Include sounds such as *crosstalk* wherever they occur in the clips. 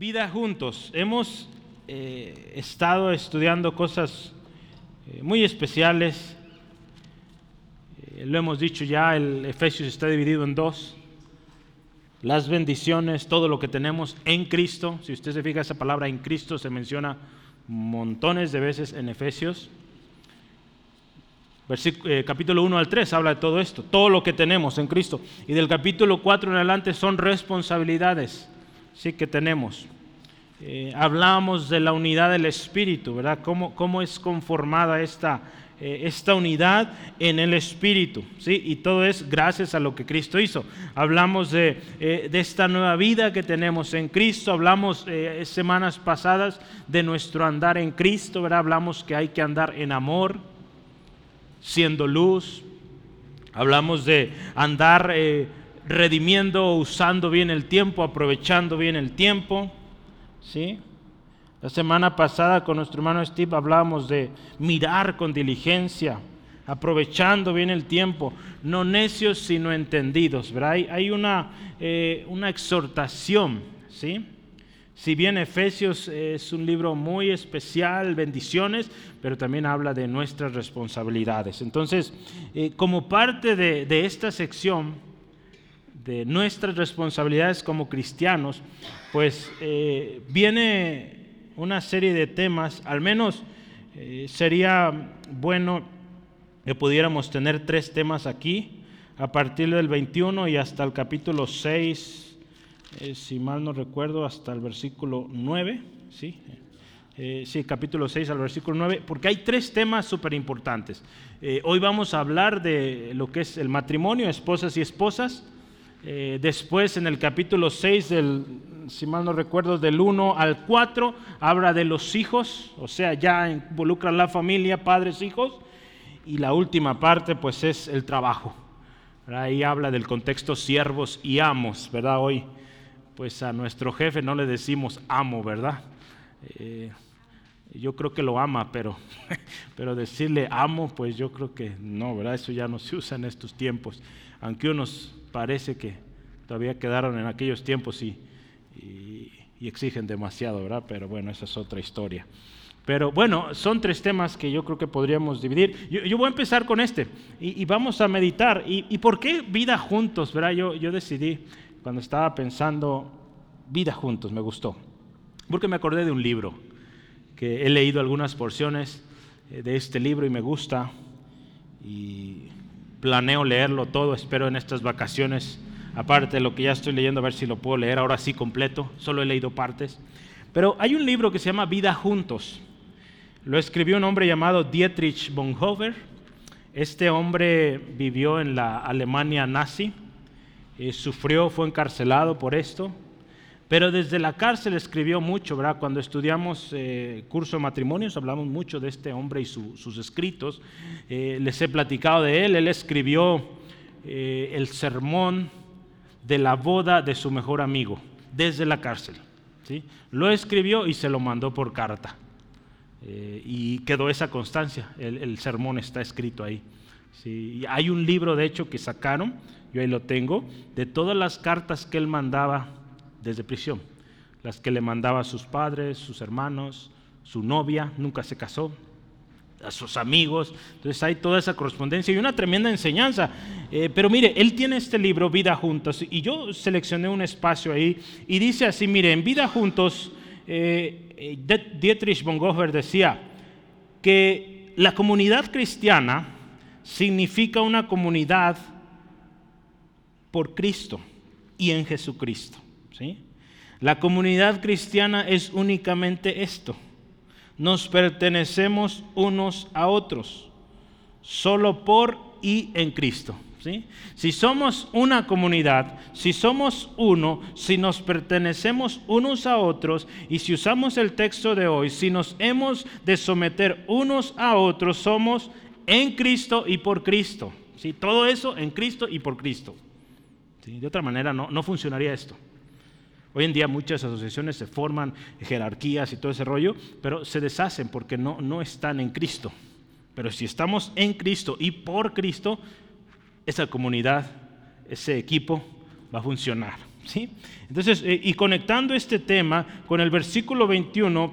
Vida juntos. Hemos eh, estado estudiando cosas eh, muy especiales. Eh, lo hemos dicho ya, el Efesios está dividido en dos. Las bendiciones, todo lo que tenemos en Cristo. Si usted se fija, esa palabra en Cristo se menciona montones de veces en Efesios. capítulo 1 al 3 habla de todo esto, todo lo que tenemos en Cristo. Y del capítulo 4 en adelante son responsabilidades sí que tenemos. Eh, hablamos de la unidad del Espíritu, ¿verdad? ¿Cómo, cómo es conformada esta, eh, esta unidad en el Espíritu? ¿sí? Y todo es gracias a lo que Cristo hizo. Hablamos de, eh, de esta nueva vida que tenemos en Cristo, hablamos semanas pasadas de nuestro andar en Cristo, ¿verdad? Hablamos que hay que andar en amor, siendo luz. Hablamos de andar redimiendo, usando bien el tiempo, aprovechando bien el tiempo. ¿sí? La semana pasada con nuestro hermano Steve hablábamos de mirar con diligencia, aprovechando bien el tiempo, no necios sino entendidos. Hay, una, eh, una exhortación, ¿sí? Si bien Efesios es un libro muy especial, bendiciones, pero también habla de nuestras responsabilidades. Entonces, eh, como parte de, de esta sección, de nuestras responsabilidades como cristianos, pues eh, viene una serie de temas, al menos eh, sería bueno que pudiéramos tener tres temas aquí, a partir del 21 y hasta el capítulo 6, eh, si mal no recuerdo, hasta el versículo 9, ¿sí? sí, capítulo 6 al versículo 9, porque hay tres temas súper importantes. hoy vamos a hablar de lo que es el matrimonio, esposas y esposas, eh, después en el capítulo 6, del, si mal no recuerdo, del 1 al 4, habla de los hijos, o sea, ya involucra la familia, padres, hijos. Y la última parte, pues, es el trabajo. Ahí habla del contexto siervos y amos, ¿verdad? Hoy, pues a nuestro jefe no le decimos amo, ¿verdad? Eh, yo creo que lo ama, pero, *laughs* pero decirle amo, pues yo creo que no, ¿verdad? Eso ya no se usa en estos tiempos. Aunque unos parece que todavía quedaron en aquellos tiempos y, exigen demasiado, ¿verdad? Pero bueno, esa es otra historia. Pero bueno, son tres temas que yo creo que podríamos dividir. Yo, voy a empezar con este y, vamos a meditar. ¿Y, por qué vida juntos? ¿verdad? Yo, yo decidí, cuando estaba pensando, vida juntos, me gustó. Porque me acordé de un libro, que he leído algunas porciones eh, de este libro y me gusta. Y planeo leerlo todo, espero en estas vacaciones, aparte de lo que ya estoy leyendo, a ver si lo puedo leer ahora sí completo, solo he leído partes. Pero hay un libro que se llama Vida Juntos. Lo escribió un hombre llamado Dietrich Bonhoeffer. Este hombre vivió en la Alemania nazi, eh, sufrió, fue encarcelado por esto, pero desde la cárcel escribió mucho, ¿verdad? Cuando estudiamos eh, curso de matrimonios hablamos mucho de este hombre y sus escritos. Eh, les he platicado de él. Él escribió eh, el sermón de la boda de su mejor amigo desde la cárcel. ¿sí? Lo escribió y se lo mandó por carta. y quedó esa constancia. El, sermón está escrito ahí. ¿sí? hay un libro, de hecho, que sacaron, yo ahí lo tengo, de todas las cartas que él mandaba desde prisión, las que le mandaba a sus padres, sus hermanos, su novia, nunca se casó, a sus amigos. Entonces hay toda esa correspondencia y una tremenda enseñanza. Eh, pero mire, él tiene este libro, Vida Juntos, y yo seleccioné un espacio ahí y dice así, mire, en Vida Juntos, eh, eh, Dietrich Bonhoeffer decía que la comunidad cristiana significa una comunidad por Cristo y en Jesucristo. La comunidad cristiana es únicamente esto. Nos pertenecemos unos a otros, solo por y en Cristo. Si somos una comunidad, si somos uno, si nos pertenecemos unos a otros y si usamos el texto de hoy, si nos hemos de someter unos a otros, somos en Cristo y por Cristo. ¿sí? Todo eso en Cristo y por Cristo. De otra manera no, no funcionaría esto. Hoy en día muchas asociaciones se forman, jerarquías y todo ese rollo, pero se deshacen porque no, no están en Cristo. Pero si estamos en Cristo y por Cristo, esa comunidad, ese equipo va a funcionar. ¿sí? Entonces, eh, y conectando este tema con el versículo 21,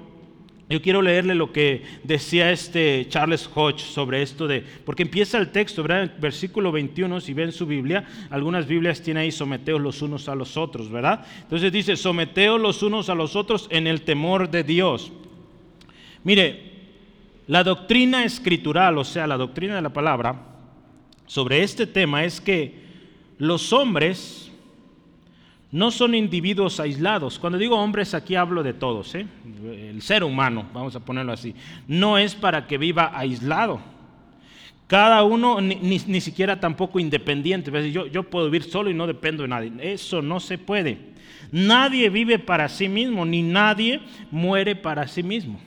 yo quiero leerle lo que decía este Charles Hodge sobre esto de, porque empieza el texto, ¿verdad? Versículo 21, si ven su Biblia, algunas Biblias tienen ahí someteos los unos a los otros, ¿verdad? Entonces dice, someteos los unos a los otros en el temor de Dios. Mire, la doctrina escritural, o sea, la doctrina de la palabra, sobre este tema es que los hombres no son individuos aislados. Cuando digo hombres, aquí hablo de todos, ¿eh? el ser humano, vamos a ponerlo así. No es para que viva aislado. Cada uno, ni, siquiera tampoco independiente. Yo, yo puedo vivir solo y no dependo de nadie. Eso no se puede. Nadie vive para sí mismo, ni nadie muere para sí mismo.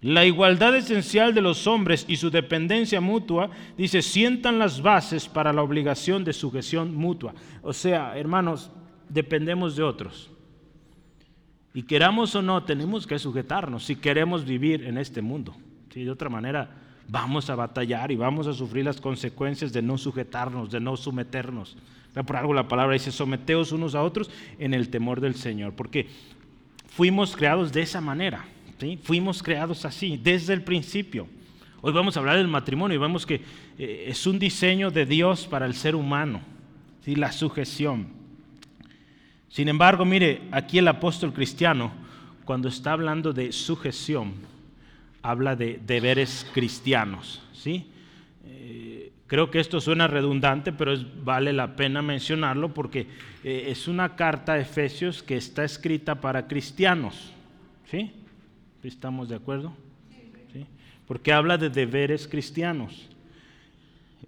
La igualdad esencial de los hombres y su dependencia mutua, dice, sientan las bases para la obligación de sujeción mutua. O sea, hermanos, dependemos de otros. Y queramos o no, tenemos que sujetarnos si queremos vivir en este mundo. De otra manera, vamos a batallar y vamos a sufrir las consecuencias de no sujetarnos, de no someternos. Por algo la palabra dice, someteos unos a otros en el temor del Señor, porque fuimos creados de esa manera. Fuimos creados así desde el principio. Hoy vamos a hablar del matrimonio y vemos que eh, es un diseño de Dios para el ser humano, ¿sí? la sujeción. Sin embargo, mire, aquí el apóstol cristiano, cuando está hablando de sujeción, habla de deberes cristianos. ¿sí? Eh, creo que esto suena redundante, pero vale la pena mencionarlo porque eh, es una carta a Efesios que está escrita para cristianos. ¿sí? ¿Estamos de acuerdo? ¿Sí? Porque habla de deberes cristianos.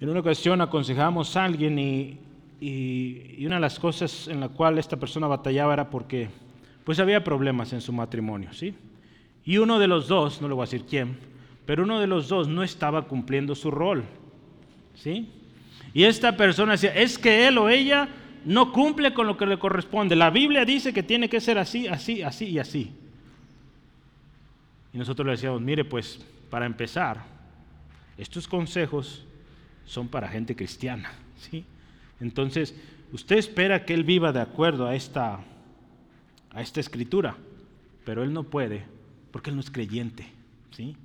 En una ocasión aconsejamos a alguien y, una de las cosas en la cual esta persona batallaba era porque pues había problemas en su matrimonio, ¿sí? Y uno de los dos, no le voy a decir quién, pero uno de los dos no estaba cumpliendo su rol, ¿sí? Y esta persona decía, es que él o ella no cumple con lo que le corresponde. La Biblia dice que tiene que ser así, así, así y así. Y nosotros le decíamos, mire, pues para empezar, estos consejos son para gente cristiana, *laughs* ¿sí? Entonces, usted espera que él viva de acuerdo a esta, a esta escritura, pero él no puede porque él no es creyente, ¿sí?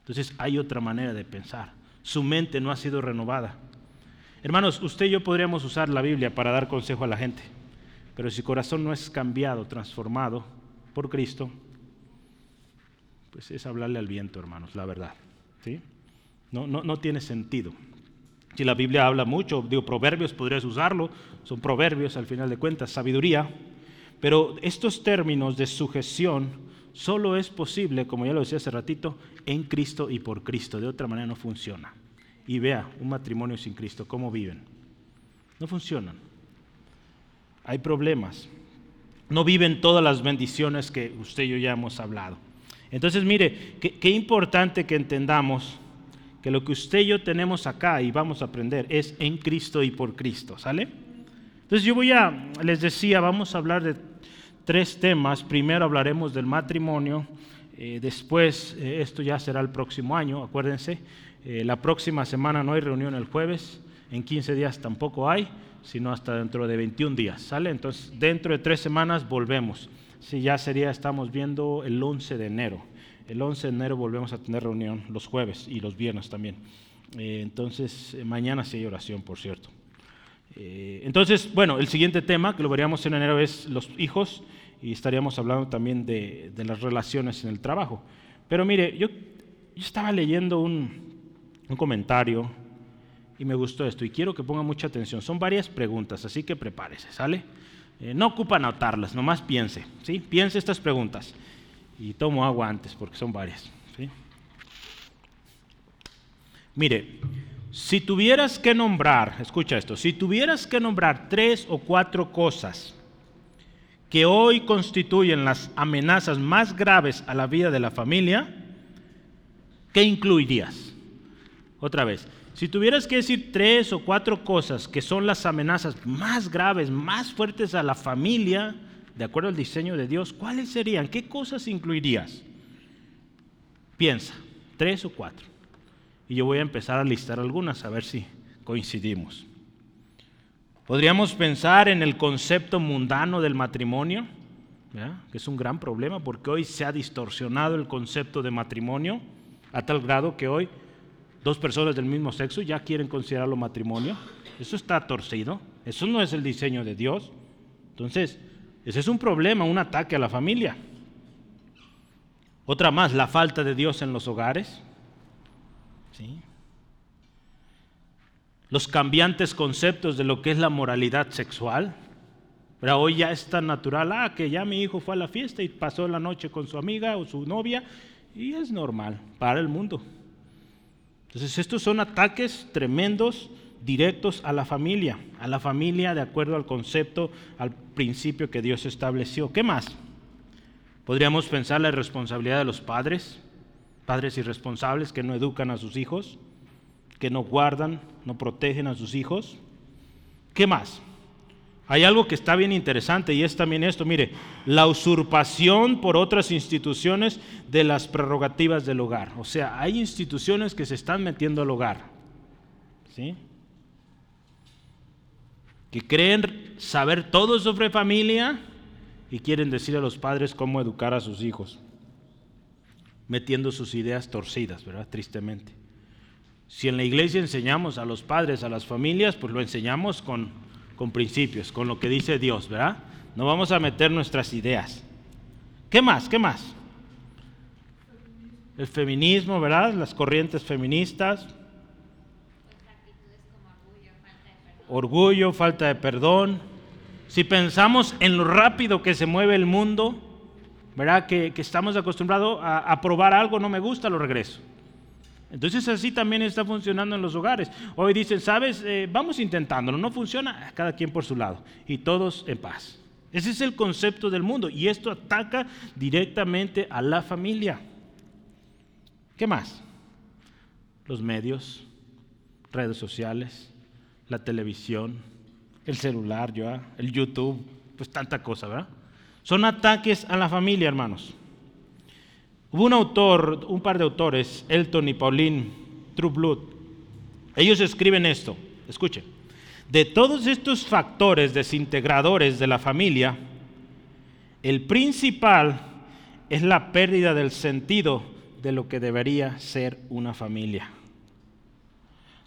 Entonces hay otra manera de pensar. Su mente no ha sido renovada. Hermanos, usted y yo podríamos usar la Biblia para dar consejo a la gente, pero si su corazón no es cambiado, transformado por Cristo, pues es hablarle al viento, hermanos, la verdad. ¿sí? No, no, no tiene sentido. Si la Biblia habla mucho, digo, proverbios podrías usarlo, son proverbios al final de cuentas, sabiduría, pero estos términos de sujeción solo es posible, como ya lo decía hace ratito, en Cristo y por Cristo. De otra manera no funciona. Y vea, un matrimonio sin Cristo, ¿cómo viven? No funcionan. Hay problemas. No viven todas las bendiciones que usted y yo ya hemos hablado. Entonces, mire, qué, importante que entendamos que lo que usted y yo tenemos acá y vamos a aprender es en Cristo y por Cristo, ¿sale? Entonces yo voy a, les decía, vamos a hablar de tres temas. Primero hablaremos del matrimonio, eh, después eh, esto ya será el próximo año, acuérdense, eh, la próxima semana no hay reunión el jueves, en 15 días tampoco hay, sino hasta dentro de 21 días, ¿sale? Entonces dentro de tres semanas volvemos. Sí, ya sería, estamos viendo el 11 de enero. El 11 de enero volvemos a tener reunión los jueves y los viernes también. Eh, entonces, eh, mañana sí hay oración, por cierto. Eh, entonces, bueno, el siguiente tema que lo veríamos en enero es los hijos y estaríamos hablando también de, las relaciones en el trabajo. Pero mire, yo, estaba leyendo un, un comentario y me gustó esto y quiero que ponga mucha atención. Son varias preguntas, así que prepárese, ¿sale? Eh, no ocupa anotarlas, nomás piense, ¿sí? Piense estas preguntas. Y tomo agua antes porque son varias, Mire, si tuvieras que nombrar, escucha esto, si tuvieras que nombrar tres o cuatro cosas que hoy constituyen las amenazas más graves a la vida de la familia, ¿qué incluirías? Otra vez, si tuvieras que decir tres o cuatro cosas que son las amenazas más graves, más fuertes a la familia, de acuerdo al diseño de Dios, ¿cuáles serían? ¿Qué cosas incluirías? Piensa, tres o cuatro. Y yo voy a empezar a listar algunas a ver si coincidimos. Podríamos pensar en el concepto mundano del matrimonio, que es un gran problema porque hoy se ha distorsionado el concepto de matrimonio a tal grado que hoy dos personas del mismo sexo ya quieren considerarlo matrimonio. Eso está torcido, eso no es el diseño de Dios. Entonces, ese es un problema, un ataque a la familia. Otra más, la falta de Dios en los hogares. ¿Sí? Los cambiantes conceptos de lo que es la moralidad sexual. Pero hoy ya es tan natural, ah, que ya mi hijo fue a la fiesta y pasó la noche con su amiga o su novia, y es normal para el mundo. Entonces estos son ataques tremendos, directos a la familia, a la familia de acuerdo al concepto, al principio que Dios estableció. ¿Qué más? Podríamos pensar la responsabilidad de los padres, padres irresponsables que no educan a sus hijos, que no guardan, no protegen a sus hijos. ¿Qué más? Hay algo que está bien interesante y es también esto, mire, la usurpación por otras instituciones de las prerrogativas del hogar. O sea, hay instituciones que se están metiendo al hogar, ¿sí? Que creen saber todo sobre familia y quieren decir a los padres cómo educar a sus hijos, metiendo sus ideas torcidas, ¿verdad? Tristemente. Si en la iglesia enseñamos a los padres, a las familias, pues lo enseñamos con, con principios, con lo que dice Dios, ¿verdad? No vamos a meter nuestras ideas. ¿Qué más? ¿Qué más? El feminismo, ¿verdad? Las corrientes feministas. Orgullo, falta de perdón si pensamos en lo rápido que se mueve el mundo, ¿verdad? Que, estamos acostumbrados a, probar algo, no me gusta, lo regreso. Entonces así también está funcionando en los hogares. Hoy dicen, sabes, eh, vamos intentándolo, no funciona, cada quien por su lado y todos en paz. Ese es el concepto del mundo y esto ataca directamente a la familia. ¿Qué más? Los medios, redes sociales, la televisión, el celular, ¿ya? el YouTube, pues tanta cosa, ¿verdad? Son ataques a la familia, hermanos. Un autor, un par de autores, Elton y Pauline Trueblood. Ellos escriben esto, escuchen. De todos estos factores desintegradores de la familia, el principal es la pérdida del sentido de lo que debería ser una familia.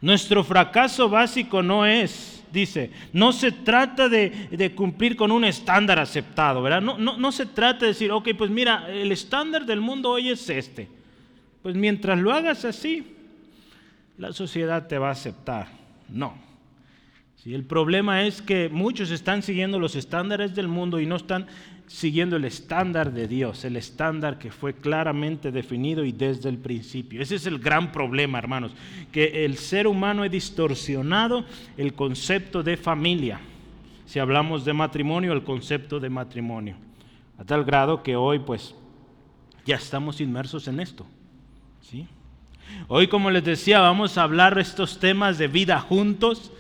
Nuestro fracaso básico no es dice, no se trata de, cumplir con un estándar aceptado, ¿verdad? No, no, no se trata de decir, ok, pues mira, el estándar del mundo hoy es este. Pues mientras lo hagas así, la sociedad te va a aceptar. No. Si el problema es que muchos están siguiendo los estándares del mundo y no están siguiendo el estándar de Dios, el estándar que fue claramente definido y desde el principio. Ese es el gran problema, hermanos, que el ser humano ha distorsionado el concepto de familia. Si hablamos de matrimonio, el concepto de matrimonio. A tal grado que hoy pues ya estamos inmersos en esto. ¿sí? Hoy, como les decía, vamos a hablar estos temas de vida juntos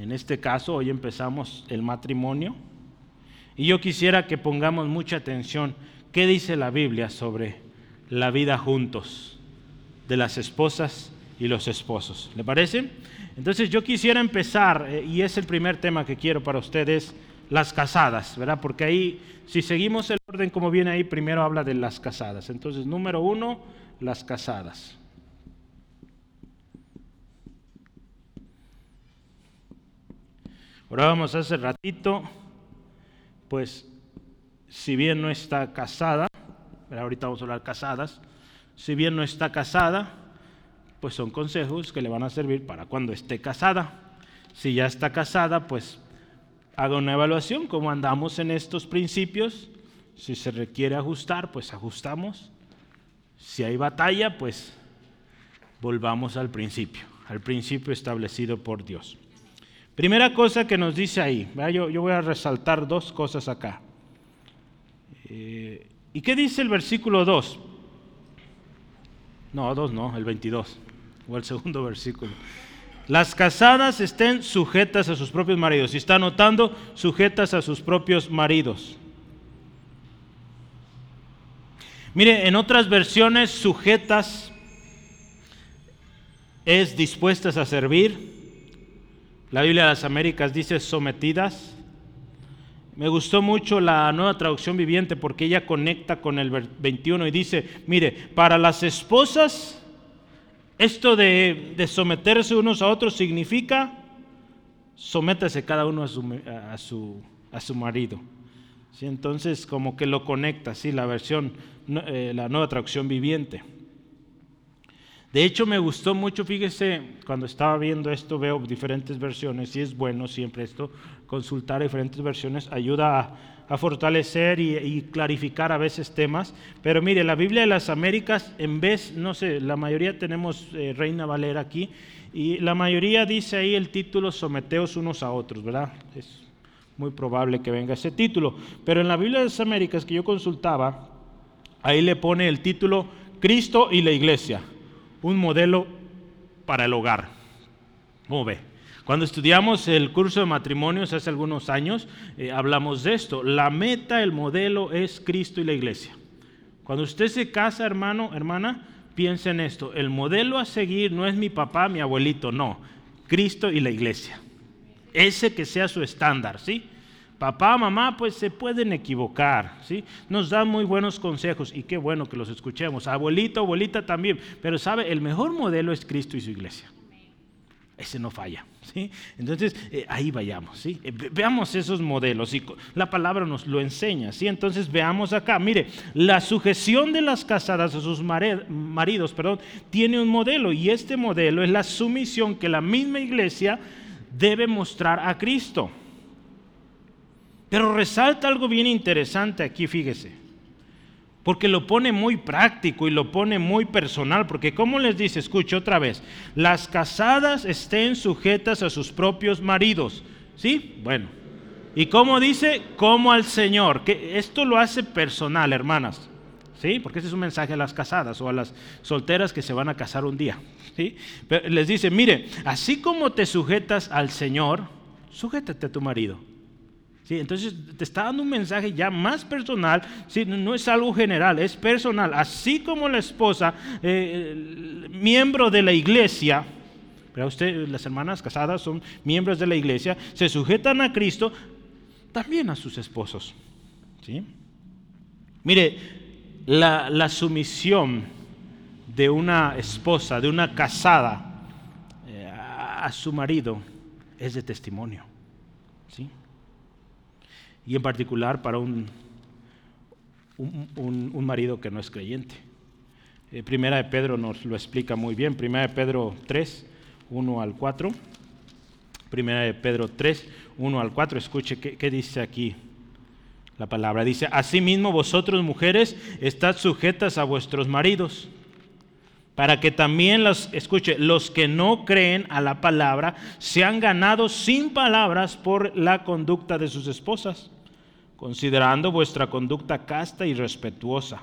en este caso, hoy empezamos el matrimonio. Y yo quisiera que pongamos mucha atención. ¿Qué dice la Biblia sobre la vida juntos de las esposas y los esposos? ¿Le parece? Entonces yo quisiera empezar, eh, y es el primer tema que quiero para ustedes, las casadas, ¿verdad? Porque ahí, si seguimos el orden como viene ahí, primero habla de las casadas. Entonces, número uno, las casadas. Orábamos hace ratito, pues si bien no está casada, ahorita vamos a hablar casadas, si bien no está casada, pues son consejos que le van a servir para cuando esté casada. Si ya está casada, pues haga una evaluación, cómo andamos en estos principios. Si se requiere ajustar, pues ajustamos. Si hay batalla, pues volvamos al principio, al principio establecido por Dios. Primera cosa que nos dice ahí, yo, voy a resaltar dos cosas acá. Eh, ¿Y qué dice el versículo 2? No, 2 no, el 22, o el segundo *laughs* versículo. Las casadas estén sujetas a sus propios maridos. Si está anotando, sujetas a sus propios maridos. Mire, en otras versiones, sujetas es dispuestas a servir, La Biblia de las Américas dice sometidas. Me gustó mucho la nueva traducción viviente porque ella conecta con el 21 y dice, mire, para las esposas, esto de, someterse unos a otros significa sométase cada uno a su, a su, a su marido. ¿Sí? Entonces, como que lo conecta, ¿sí? la versión, eh, la nueva traducción viviente. De hecho, me gustó mucho, fíjese, cuando estaba viendo esto, veo diferentes versiones y es bueno siempre esto, consultar diferentes versiones, ayuda a, fortalecer y, clarificar a veces temas. Pero mire, la Biblia de las Américas, en vez, no sé, la mayoría tenemos eh, Reina Valera aquí, y la mayoría dice ahí el título Someteos unos a otros, ¿verdad? Es muy probable que venga ese título. Pero en la Biblia de las Américas que yo consultaba, ahí le pone el título Cristo y la Iglesia un modelo para el hogar. ¿Cómo ve? Cuando estudiamos el curso de matrimonios hace algunos años, eh, hablamos de esto. La meta, el modelo es Cristo y la iglesia. Cuando usted se casa, hermano, hermana, piensa en esto. El modelo a seguir no es mi papá, mi abuelito, no. Cristo y la iglesia. Ese que sea su estándar, ¿sí? Papá, mamá, pues se pueden equivocar, ¿sí? Nos dan muy buenos consejos y qué bueno que los escuchemos. Abuelito, abuelita también. Pero sabe, el mejor modelo es Cristo y su iglesia. Ese no falla, ¿sí? Entonces, eh, ahí vayamos, ¿sí? Eh, veamos esos modelos y la palabra nos lo enseña, ¿sí? Entonces, veamos acá, mire, la sujeción de las casadas a sus maridos, perdón, tiene un modelo y este modelo es la sumisión que la misma iglesia debe mostrar a Cristo. Pero resalta algo bien interesante aquí, fíjese. Porque lo pone muy práctico y lo pone muy personal. Porque como les dice, escuche otra vez, las casadas estén sujetas a sus propios maridos. ¿Sí? Bueno. ¿Y cómo dice? Como al Señor. Que esto lo hace personal, hermanas. ¿Sí? Porque ese es un mensaje a las casadas o a las solteras que se van a casar un día. ¿Sí? Pero les dice, mire, así como te sujetas al Señor, sujétate a tu marido. ¿Sí? Entonces te está dando un mensaje ya más personal, ¿sí? no es algo general, es personal. Así como la esposa, eh, miembro de la iglesia, pero usted, las hermanas casadas son miembros de la iglesia, se sujetan a Cristo, también a sus esposos. ¿sí? Mire, la, la sumisión de una esposa, de una casada eh, a, a su marido es de testimonio. ¿sí? Y en particular para un, un, marido que no es creyente. Eh, primera de Pedro nos lo explica muy bien, Primera de Pedro 3, 1 al 4. Primera de Pedro 3, 1 al 4, escuche qué, qué dice aquí la palabra. Dice, asimismo vosotros mujeres estad sujetas a vuestros maridos para que también los, escuche, los que no creen a la palabra sean ganados sin palabras por la conducta de sus esposas, considerando vuestra conducta casta y respetuosa.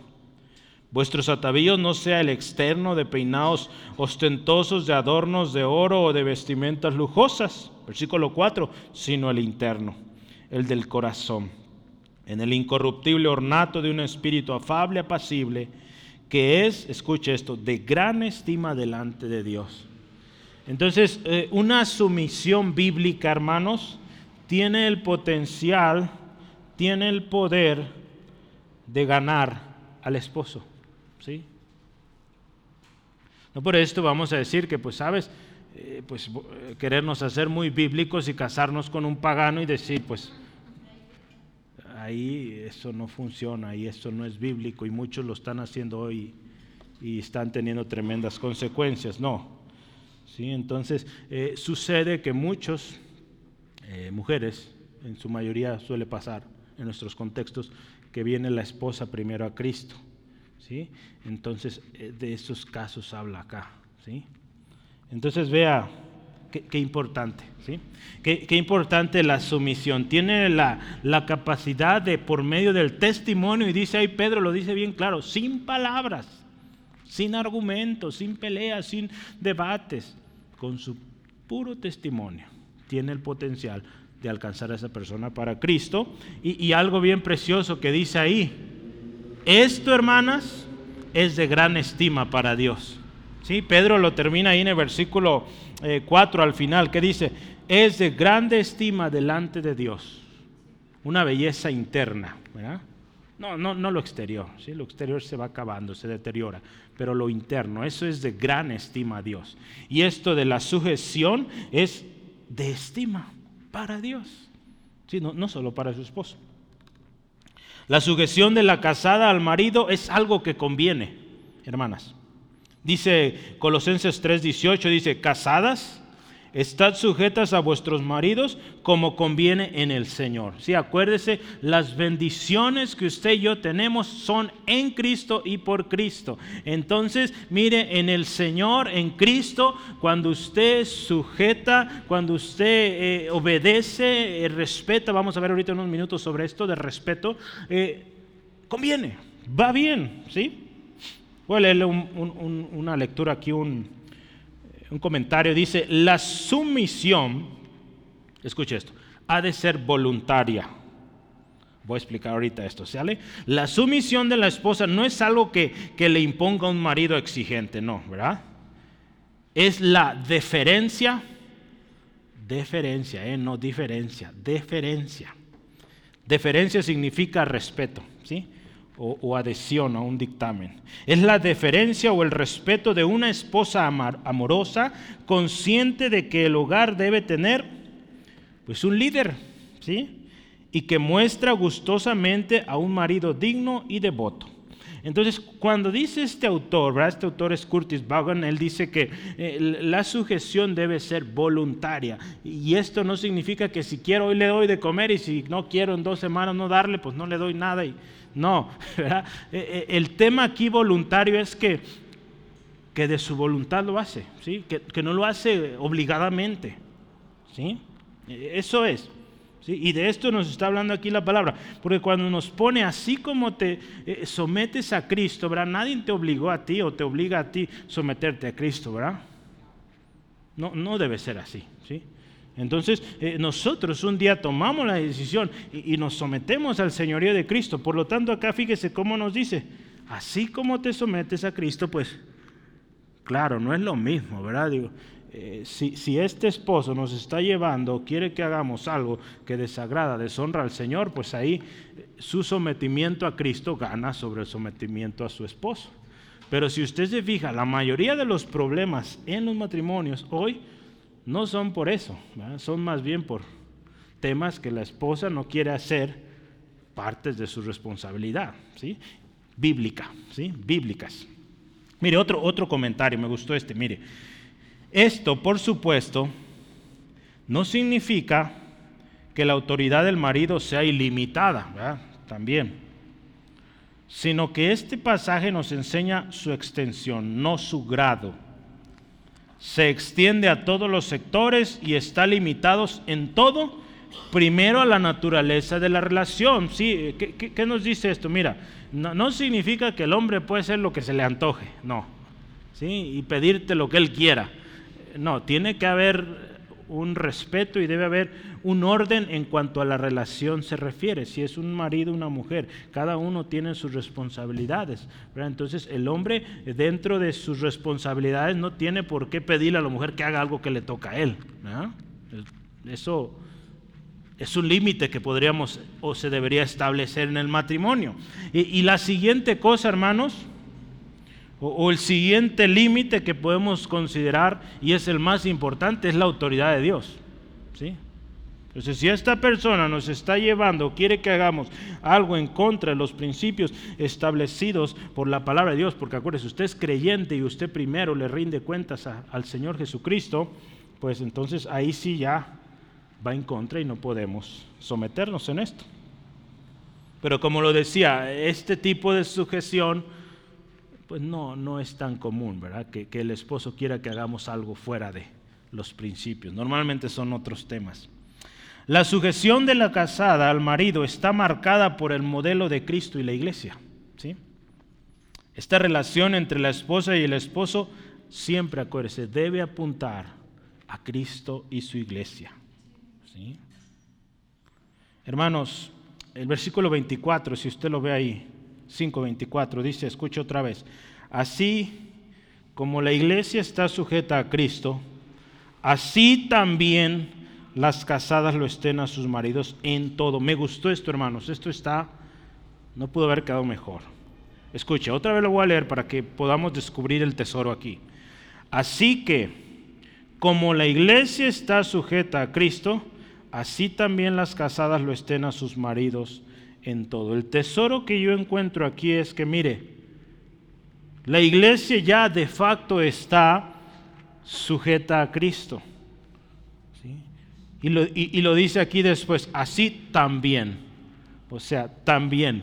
Vuestros atavíos no sea el externo de peinados ostentosos, de adornos de oro o de vestimentas lujosas, versículo 4, sino el interno, el del corazón, en el incorruptible ornato de un espíritu afable, apacible, que es, escuche esto, de gran estima delante de Dios. Entonces, eh, una sumisión bíblica, hermanos, tiene el potencial, tiene el poder de ganar al esposo. ¿sí? No por esto vamos a decir que, pues, sabes, eh, pues eh, querernos hacer muy bíblicos y casarnos con un pagano y decir, pues, ahí eso no funciona y eso no es bíblico y muchos lo están haciendo hoy y están teniendo tremendas consecuencias. No. ¿Sí? Entonces, eh, sucede que muchos, mujeres, en su mayoría suele pasar en nuestros contextos, que viene la esposa primero a Cristo. ¿sí? Entonces, eh, de esos casos habla acá. ¿sí? Entonces, vea, Qué, importante, ¿sí? Qué, importante la sumisión. Tiene la, la, capacidad de, por medio del testimonio, y dice ahí Pedro, lo dice bien claro, sin palabras, sin argumentos, sin peleas, sin debates, con su puro testimonio, tiene el potencial de alcanzar a esa persona para Cristo. Y, y algo bien precioso que dice ahí, esto hermanas es de gran estima para Dios. ¿Sí? Pedro lo termina ahí en el versículo 4 eh, al final, que dice, es de grande estima delante de Dios, una belleza interna. No, no, no lo exterior, ¿sí? lo exterior se va acabando, se deteriora, pero lo interno, eso es de gran estima a Dios. Y esto de la sujeción es de estima para Dios, ¿sí? no, no solo para su esposo. La sujeción de la casada al marido es algo que conviene, hermanas. Dice Colosenses 3:18, dice, casadas, Estad sujetas a vuestros maridos como conviene en el Señor. Sí, acuérdese, las bendiciones que usted y yo tenemos son en Cristo y por Cristo. Entonces, mire, en el Señor, en Cristo, cuando usted sujeta, cuando usted eh, obedece, eh, respeta, vamos a ver ahorita unos minutos sobre esto de respeto, eh, conviene, va bien, ¿sí? Voy a leerle una lectura aquí, un un comentario, dice, la sumisión, escuche esto, ha de ser voluntaria. Voy a explicar ahorita esto, ¿sale? La sumisión de la esposa no es algo que, le imponga un marido exigente, no, ¿verdad? Es la deferencia, deferencia, ¿eh? no diferencia, deferencia. Deferencia significa respeto, ¿sí? O, adhesión a un dictamen. Es la deferencia o el respeto de una esposa amorosa, consciente de que el hogar debe tener pues un líder, ¿sí? Y que muestra gustosamente a un marido digno y devoto. Entonces, cuando dice este autor, este autor es Curtis Vaughan, él dice que eh, la sujeción debe ser voluntaria. Y esto no significa que si quiero hoy le doy de comer y si no quiero en dos semanas no darle, pues no le doy nada. Y, no, *laughs* eh, eh, el tema aquí voluntario es que, que de su voluntad lo hace, ¿sí? que, no lo hace obligadamente. ¿sí? Eso es. ¿sí? Y de esto nos está hablando aquí la palabra. Porque cuando nos pone así como te eh, sometes a Cristo, ¿verdad? Nadie te obligó a ti o te obliga a ti someterte a Cristo, ¿verdad? No, no debe ser así. ¿sí? Entonces, eh, nosotros un día tomamos la decisión y, nos sometemos al señorío de Cristo. Por lo tanto, acá fíjese cómo nos dice, así como te sometes a Cristo, pues, claro, no es lo mismo, ¿verdad? Digo, eh, si, este esposo nos está llevando, quiere que hagamos algo que desagrada, deshonra al Señor, pues ahí eh, su sometimiento a Cristo gana sobre el sometimiento a su esposo. Pero si usted se fija, la mayoría de los problemas en los matrimonios hoy, no son por eso, son más bien por temas que la esposa no quiere hacer partes de su responsabilidad, ¿sí? Bíblica, ¿sí? Bíblicas. Mire, otro, otro comentario, me gustó este, mire. Esto, por supuesto, no significa que la autoridad del marido sea ilimitada, También. Sino que este pasaje nos enseña su extensión, no su grado se extiende a todos los sectores y está limitado en todo, primero a la naturaleza de la relación. ¿sí? ¿Qué, nos dice esto? Mira, no, significa que el hombre puede ser lo que se le antoje, no, ¿sí? y pedirte lo que él quiera. No, tiene que haber un respeto y debe haber un orden en cuanto a la relación se refiere. Si es un marido, una mujer, cada uno tiene sus responsabilidades. Entonces el hombre dentro de sus responsabilidades no tiene por qué pedirle a la mujer que haga algo que le toca a él. Eso es un límite que podríamos o se debería establecer en el matrimonio. y la siguiente cosa, hermanos, o, el siguiente límite que podemos considerar, y es el más importante, es la autoridad de Dios. ¿sí? Entonces, si esta persona nos está llevando, quiere que hagamos algo en contra de los principios establecidos por la palabra de Dios, porque acuérdese, usted es creyente y usted primero le rinde cuentas al Señor Jesucristo, pues entonces ahí sí ya va en contra y no podemos someternos en esto. Pero como lo decía, este tipo de sujeción pues no, no es tan común, ¿verdad? Que, el esposo quiera que hagamos algo fuera de los principios. Normalmente son otros temas. La sujeción de la casada al marido está marcada por el modelo de Cristo y la iglesia. ¿sí? Esta relación entre la esposa y el esposo siempre, acuérdese, debe apuntar a Cristo y su iglesia. ¿sí? Hermanos, el versículo 24, si usted lo ve ahí, 5.24, dice, escucha otra vez, así como la iglesia está sujeta a Cristo, así también las casadas lo estén a sus maridos en todo. Me gustó esto, hermanos. Esto está, no pudo haber quedado mejor. Escuche, otra vez lo voy a leer para que podamos descubrir el tesoro aquí. Así que, como la iglesia está sujeta a Cristo, así también las casadas lo estén a sus maridos en todo. El tesoro que yo encuentro aquí es que, mire, la iglesia ya de facto está sujeta a Cristo. Y, lo, y, lo, dice aquí después, así también. O sea, también.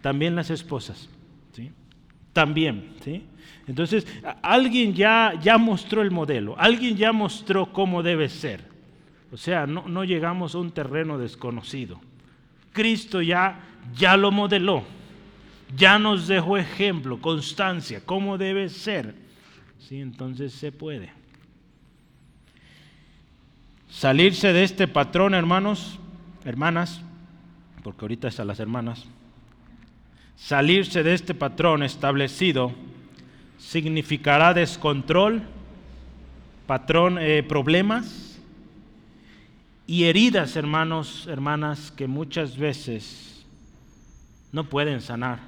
También las esposas. ¿sí? También. ¿sí? Entonces, alguien ya, ya mostró el modelo, alguien ya mostró cómo debe ser. O sea, no, no llegamos a un terreno desconocido. Cristo ya, ya lo modeló, ya nos dejó ejemplo, constancia, cómo debe ser. ¿Sí? Entonces se puede. Salirse de este patrón, hermanos, hermanas, porque ahorita están las hermanas, salirse de este patrón establecido significará descontrol, patrón, eh, problemas y heridas, hermanos, hermanas, que muchas veces no pueden sanar.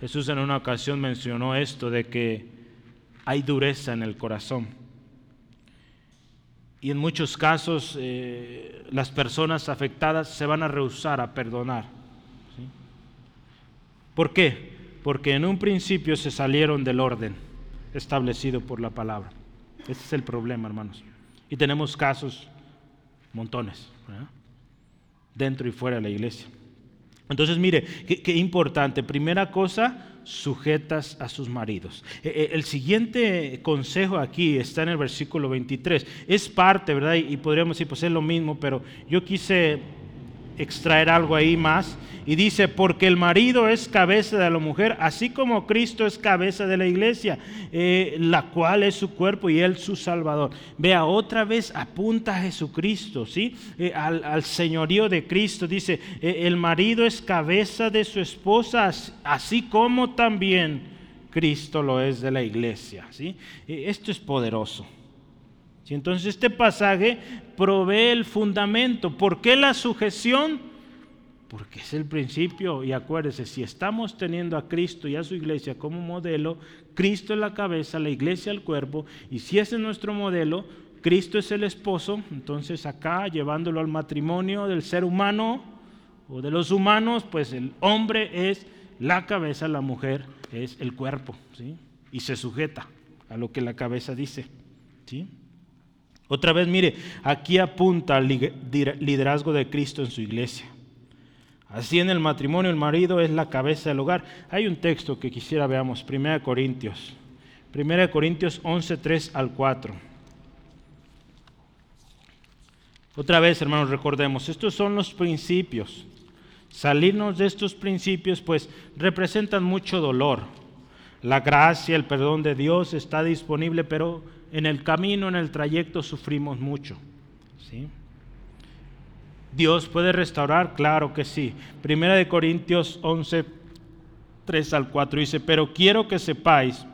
Jesús en una ocasión mencionó esto de que hay dureza en el corazón. Y en muchos casos eh, las personas afectadas se van a rehusar a perdonar. ¿Por qué? porque en un principio se salieron del orden establecido por la palabra. Ese es el problema, hermanos. Y tenemos casos, montones, dentro y fuera de la iglesia. Entonces, mire, qué, importante. Primera cosa, sujetas a sus maridos. E, e, el siguiente consejo aquí está en el versículo 23. Es parte, ¿verdad? Y podríamos decir, pues es lo mismo, pero yo quise extraer algo ahí más. Y dice, porque el marido es cabeza de la mujer, así como Cristo es cabeza de la iglesia, eh, la cual es su cuerpo y él su salvador. Vea, otra vez apunta a Jesucristo, ¿sí? Eh, al, señorío de Cristo. Dice, eh, el marido es cabeza de su esposa, así como también Cristo lo es de la iglesia, ¿sí? esto es poderoso. Entonces este pasaje provee el fundamento. ¿Por qué la sujeción? Porque es el principio y acuérdese, si estamos teniendo a Cristo y a su iglesia como modelo, Cristo es la cabeza, la iglesia el cuerpo, y si ese es nuestro modelo, Cristo es el esposo, entonces acá llevándolo al matrimonio del ser humano o de los humanos, pues el hombre es la cabeza, la mujer es el cuerpo, ¿sí? Y se sujeta a lo que la cabeza dice, ¿sí? Otra vez, mire, aquí apunta al liderazgo de Cristo en su iglesia. Así en el matrimonio el marido es la cabeza del hogar. Hay un texto que quisiera veamos, 1 Corintios. 1 Corintios 11, 3 al 4. Otra vez, hermanos, recordemos, estos son los principios. Salirnos de estos principios, pues, representan mucho dolor. La gracia, el perdón de Dios está disponible, pero en el camino, en el trayecto, sufrimos mucho. ¿sí? ¿Dios puede restaurar? Claro que sí. Primera de Corintios 11, 3 al 4 dice, pero quiero que sepáis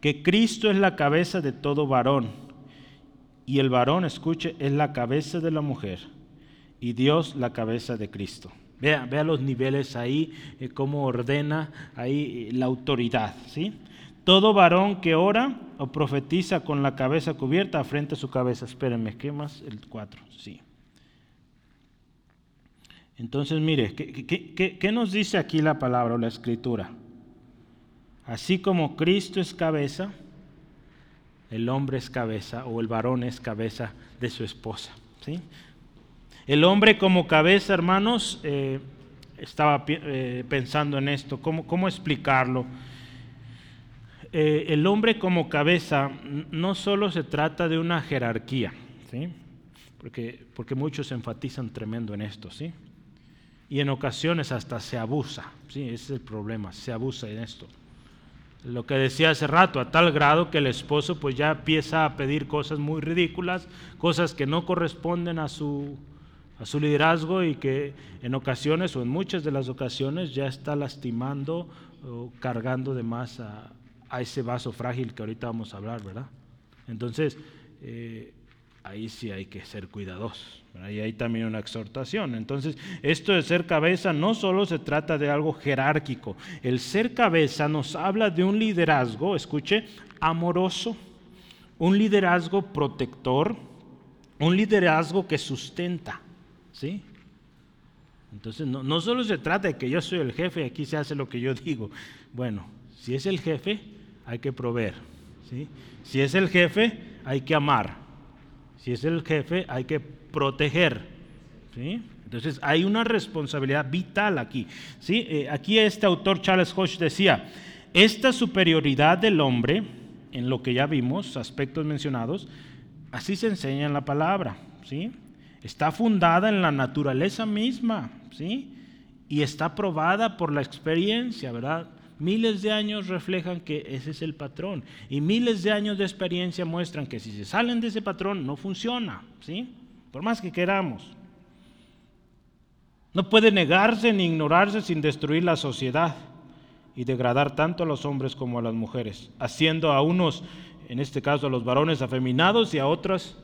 que Cristo es la cabeza de todo varón. Y el varón, escuche, es la cabeza de la mujer. Y Dios la cabeza de Cristo. Vea, vea los niveles ahí, eh, cómo ordena ahí eh, la autoridad. ¿sí? Todo varón que ora o profetiza con la cabeza cubierta frente a su cabeza. Espérenme, ¿qué más? El 4, sí. Entonces, mire, ¿qué, nos dice aquí la palabra o la escritura? Así como Cristo es cabeza, el hombre es cabeza o el varón es cabeza de su esposa. ¿sí? El hombre como cabeza, hermanos, eh, estaba eh, pensando en esto, ¿cómo, cómo explicarlo? Eh, el hombre como cabeza no solo se trata de una jerarquía, ¿sí? porque, porque muchos enfatizan tremendo en esto, ¿sí? y en ocasiones hasta se abusa, ¿sí? ese es el problema, se abusa en esto. Lo que decía hace rato, a tal grado que el esposo pues ya empieza a pedir cosas muy ridículas, cosas que no corresponden a su, a su liderazgo y que en ocasiones o en muchas de las ocasiones ya está lastimando o cargando de más a, a ese vaso frágil que ahorita vamos a hablar, ¿verdad? Entonces, eh, ahí sí hay que ser cuidadosos. Y hay también una exhortación. Entonces, esto de ser cabeza no solo se trata de algo jerárquico. El ser cabeza nos habla de un liderazgo, escuche, amoroso, un liderazgo protector, un liderazgo que sustenta. ¿Sí? Entonces, no, no solo se trata de que yo soy el jefe y aquí se hace lo que yo digo. Bueno, si es el jefe, hay que proveer. ¿sí? Si es el jefe, hay que amar. Si es el jefe, hay que proteger. ¿sí? Entonces hay una responsabilidad vital aquí. ¿sí? Eh, aquí este autor Charles Hodge decía, esta superioridad del hombre, en lo que ya vimos, aspectos mencionados, así se enseña en la palabra. ¿sí? Está fundada en la naturaleza misma. ¿sí? Y está probada por la experiencia, ¿verdad? Miles de años reflejan que ese es el patrón. Y miles de años de experiencia muestran que si se salen de ese patrón no funciona, ¿sí? Por más que queramos. No puede negarse ni ignorarse sin destruir la sociedad y degradar tanto a los hombres como a las mujeres, haciendo a unos, en este caso a los varones afeminados y a otras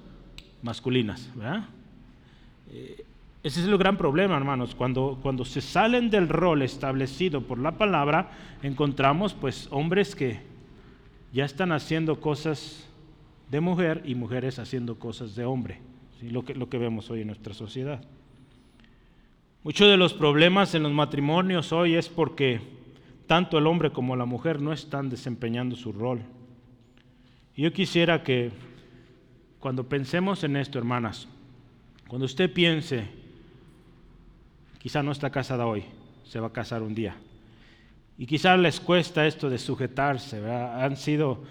masculinas. ¿verdad? Ese es el gran problema, hermanos. Cuando, cuando se salen del rol establecido por la palabra, encontramos pues hombres que ya están haciendo cosas de mujer y mujeres haciendo cosas de hombre. Lo, que, lo que vemos hoy en nuestra sociedad. Muchos de los problemas en los matrimonios hoy es porque tanto el hombre como la mujer no están desempeñando su rol. Yo quisiera que cuando pensemos en esto, hermanas, cuando usted piense Quizá no está casada hoy, se va a casar un día. Y quizá les cuesta esto de sujetarse. Han sido,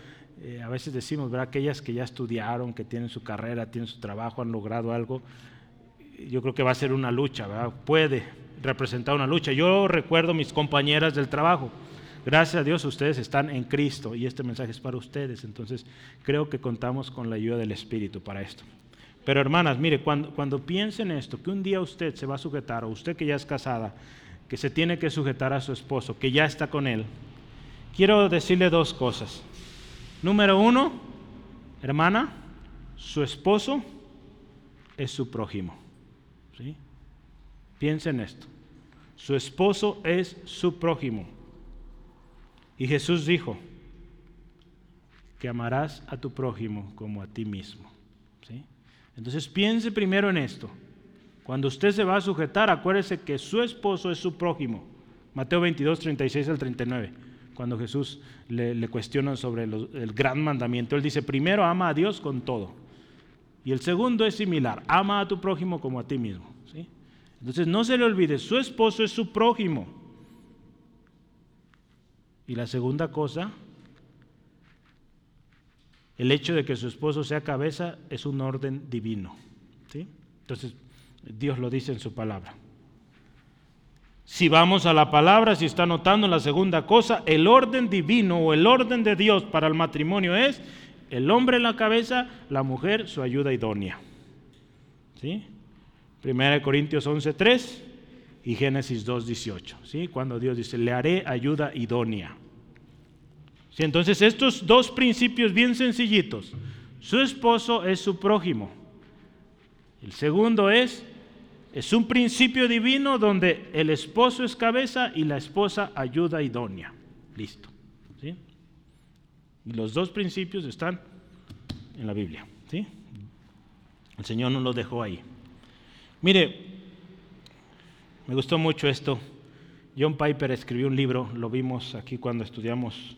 eh, a veces decimos. Aquellas que ya estudiaron, que tienen su carrera, tienen su trabajo, han logrado algo. Yo creo que va a ser una lucha. Puede representar una lucha. Yo recuerdo mis compañeras del trabajo. Gracias a Dios ustedes están en Cristo y este mensaje es para ustedes. Entonces creo que contamos con la ayuda del Espíritu para esto. Pero hermanas, mire, cuando, cuando piensen esto, que un día usted se va a sujetar, o usted que ya es casada, que se tiene que sujetar a su esposo, que ya está con él, quiero decirle dos cosas. Número uno, hermana, su esposo es su prójimo. ¿sí? Piensen esto. Su esposo es su prójimo. Y Jesús dijo que amarás a tu prójimo como a ti mismo. ¿sí? Entonces piense primero en esto. Cuando usted se va a sujetar, acuérdese que su esposo es su prójimo. Mateo 22, 36 al 39. Cuando Jesús le, cuestiona sobre el gran mandamiento, él dice, primero ama a Dios con todo. Y el segundo es similar, ama a tu prójimo como a ti mismo. Entonces no se le olvide, su esposo es su prójimo. Y la segunda cosa el hecho de que su esposo sea cabeza es un orden divino. ¿sí? Entonces, Dios lo dice en su palabra. Si vamos a la palabra, si está notando la segunda cosa, el orden divino o el orden de Dios para el matrimonio es el hombre en la cabeza, la mujer su ayuda idónea. ¿Sí? Primera de Corintios 11:3 y Génesis 2:18, ¿sí? Cuando Dios dice, "Le haré ayuda idónea." Entonces estos dos principios bien sencillitos. Su esposo es su prójimo. El segundo es, es un principio divino donde el esposo es cabeza y la esposa ayuda idónea. Listo. ¿sí? Y los dos principios están en la Biblia. ¿sí? El Señor nos los dejó ahí. Mire, me gustó mucho esto. John Piper escribió un libro, lo vimos aquí cuando estudiamos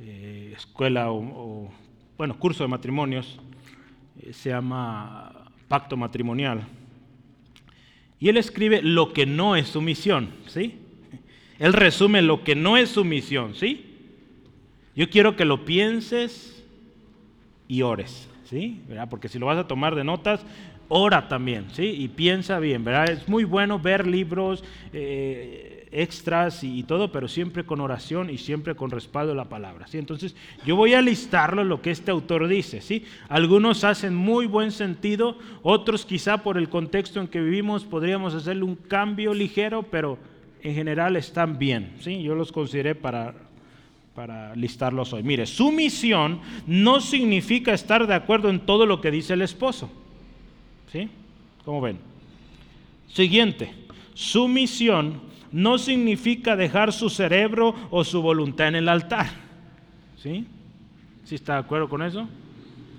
eh, escuela o, bueno, curso de matrimonios, eh, se llama Pacto Matrimonial. Y él escribe lo que no es su misión, ¿sí? Él resume lo que no es su misión, ¿sí? Yo quiero que lo pienses y ores, ¿sí? Porque si lo vas a tomar de notas, ora también, ¿sí? Y piensa bien, ¿verdad? Es muy bueno ver libros, eh, extras y, todo, pero siempre con oración y siempre con respaldo de la palabra. ¿sí? Entonces, yo voy a listarlo lo que este autor dice. ¿sí? Algunos hacen muy buen sentido, otros quizá por el contexto en que vivimos podríamos hacerle un cambio ligero, pero en general están bien. ¿sí? Yo los consideré para, para listarlos hoy. Mire, sumisión no significa estar de acuerdo en todo lo que dice el esposo. ¿Sí? ¿Cómo ven? Siguiente, sumisión no significa dejar su cerebro o su voluntad en el altar. ¿Sí? ¿Sí está de acuerdo con eso?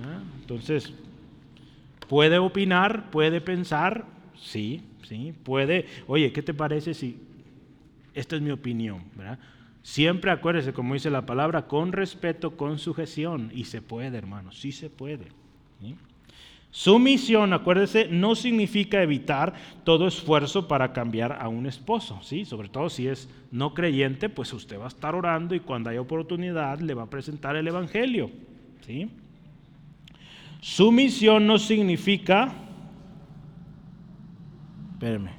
Ah, entonces, ¿puede opinar? ¿Puede pensar? Sí, sí, puede. Oye, ¿qué te parece si esta es mi opinión? ¿verdad? Siempre acuérdese, como dice la palabra, con respeto, con sujeción. Y se puede, hermano, sí se puede. Sumisión, acuérdese, no significa evitar todo esfuerzo para cambiar a un esposo, ¿sí? Sobre todo si es no creyente, pues usted va a estar orando y cuando haya oportunidad le va a presentar el Evangelio, ¿sí? Sumisión no significa, espérame,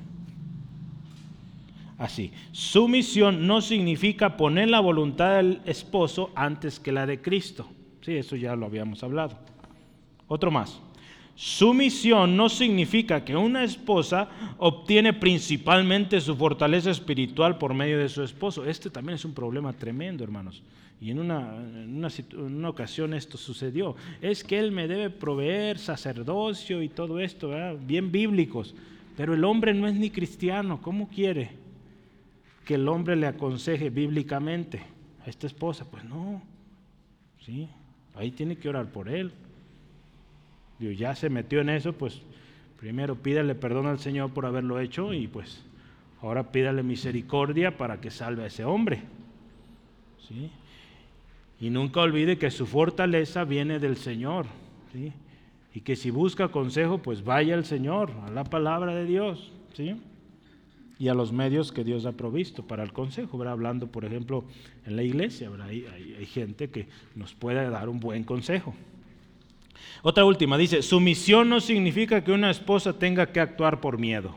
así, sumisión no significa poner la voluntad del esposo antes que la de Cristo, ¿sí? Eso ya lo habíamos hablado. Otro más. Sumisión no significa que una esposa obtiene principalmente su fortaleza espiritual por medio de su esposo. Este también es un problema tremendo, hermanos. Y en una, ocasión esto sucedió. Es que él me debe proveer sacerdocio y todo esto, bien bíblicos. Pero el hombre no es ni cristiano. ¿Cómo quiere que el hombre le aconseje bíblicamente a esta esposa? Pues no. ¿Sí? Ahí tiene que orar por él ya se metió en eso, pues primero pídale perdón al Señor por haberlo hecho y pues ahora pídale misericordia para que salve a ese hombre. ¿sí? Y nunca olvide que su fortaleza viene del Señor. ¿sí? Y que si busca consejo, pues vaya al Señor, a la palabra de Dios. ¿sí? Y a los medios que Dios ha provisto para el consejo. Hablando, por ejemplo, en la iglesia, hay gente que nos puede dar un buen consejo. Otra última, dice, sumisión no significa que una esposa tenga que actuar por miedo.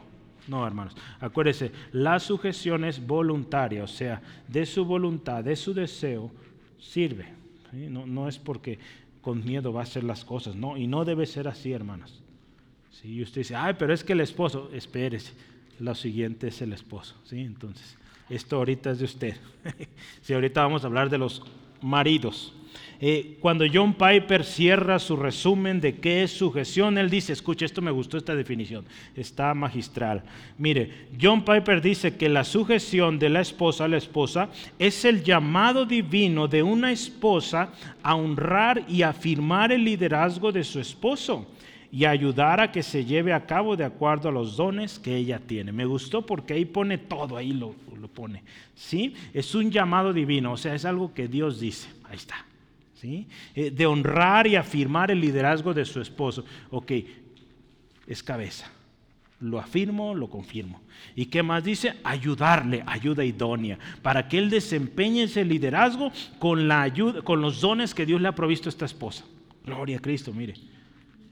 No, hermanos, acuérdese, la sujeción es voluntaria, o sea, de su voluntad, de su deseo, sirve. No, no, es porque con miedo va a hacer las cosas, no, y no debe ser así, hermanos. Si usted dice, ay, pero es que el esposo, espérese, lo siguiente es el esposo, ¿sí? Entonces, esto ahorita es de usted. *laughs* si ahorita vamos a hablar de los maridos. Eh, cuando John Piper cierra su resumen de qué es sujeción, él dice, escucha, esto me gustó esta definición, está magistral. Mire, John Piper dice que la sujeción de la esposa a la esposa es el llamado divino de una esposa a honrar y afirmar el liderazgo de su esposo y ayudar a que se lleve a cabo de acuerdo a los dones que ella tiene. Me gustó porque ahí pone todo, ahí lo, lo pone. ¿Sí? Es un llamado divino, o sea, es algo que Dios dice. Ahí está. Eh, de honrar y afirmar el liderazgo de su esposo. Ok, es cabeza. Lo afirmo, lo confirmo. ¿Y qué más dice? Ayudarle, ayuda idónea, para que él desempeñe ese liderazgo con, la ayuda, con los dones que Dios le ha provisto a esta esposa. Gloria a Cristo, mire.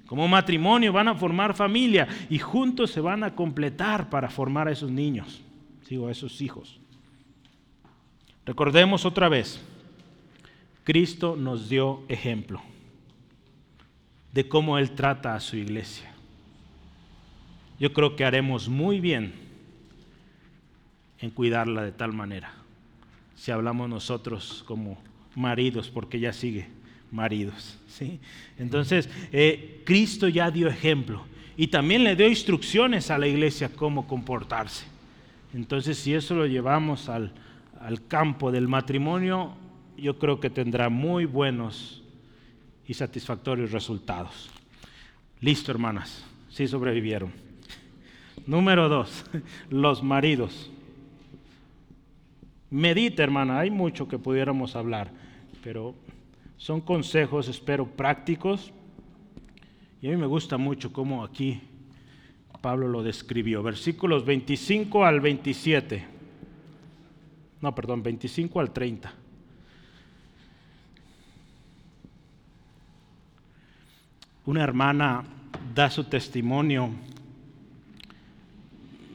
Como matrimonio van a formar familia y juntos se van a completar para formar a esos niños, sigo a esos hijos. Recordemos otra vez, Cristo nos dio ejemplo de cómo Él trata a su iglesia. Yo creo que haremos muy bien en cuidarla de tal manera. Si hablamos nosotros como maridos, porque ella sigue maridos. ¿sí? Entonces, eh, Cristo ya dio ejemplo y también le dio instrucciones a la iglesia cómo comportarse. Entonces, si eso lo llevamos al, al campo del matrimonio, yo creo que tendrá muy buenos y satisfactorios resultados. Listo, hermanas, sí sobrevivieron. Número dos, *laughs* los maridos. Medita, hermana, hay mucho que pudiéramos hablar, pero son consejos, espero, prácticos. Y a mí me gusta mucho cómo aquí Pablo lo describió. Versículos 25 al 27. No, perdón, 25 al 30. Una hermana da su testimonio,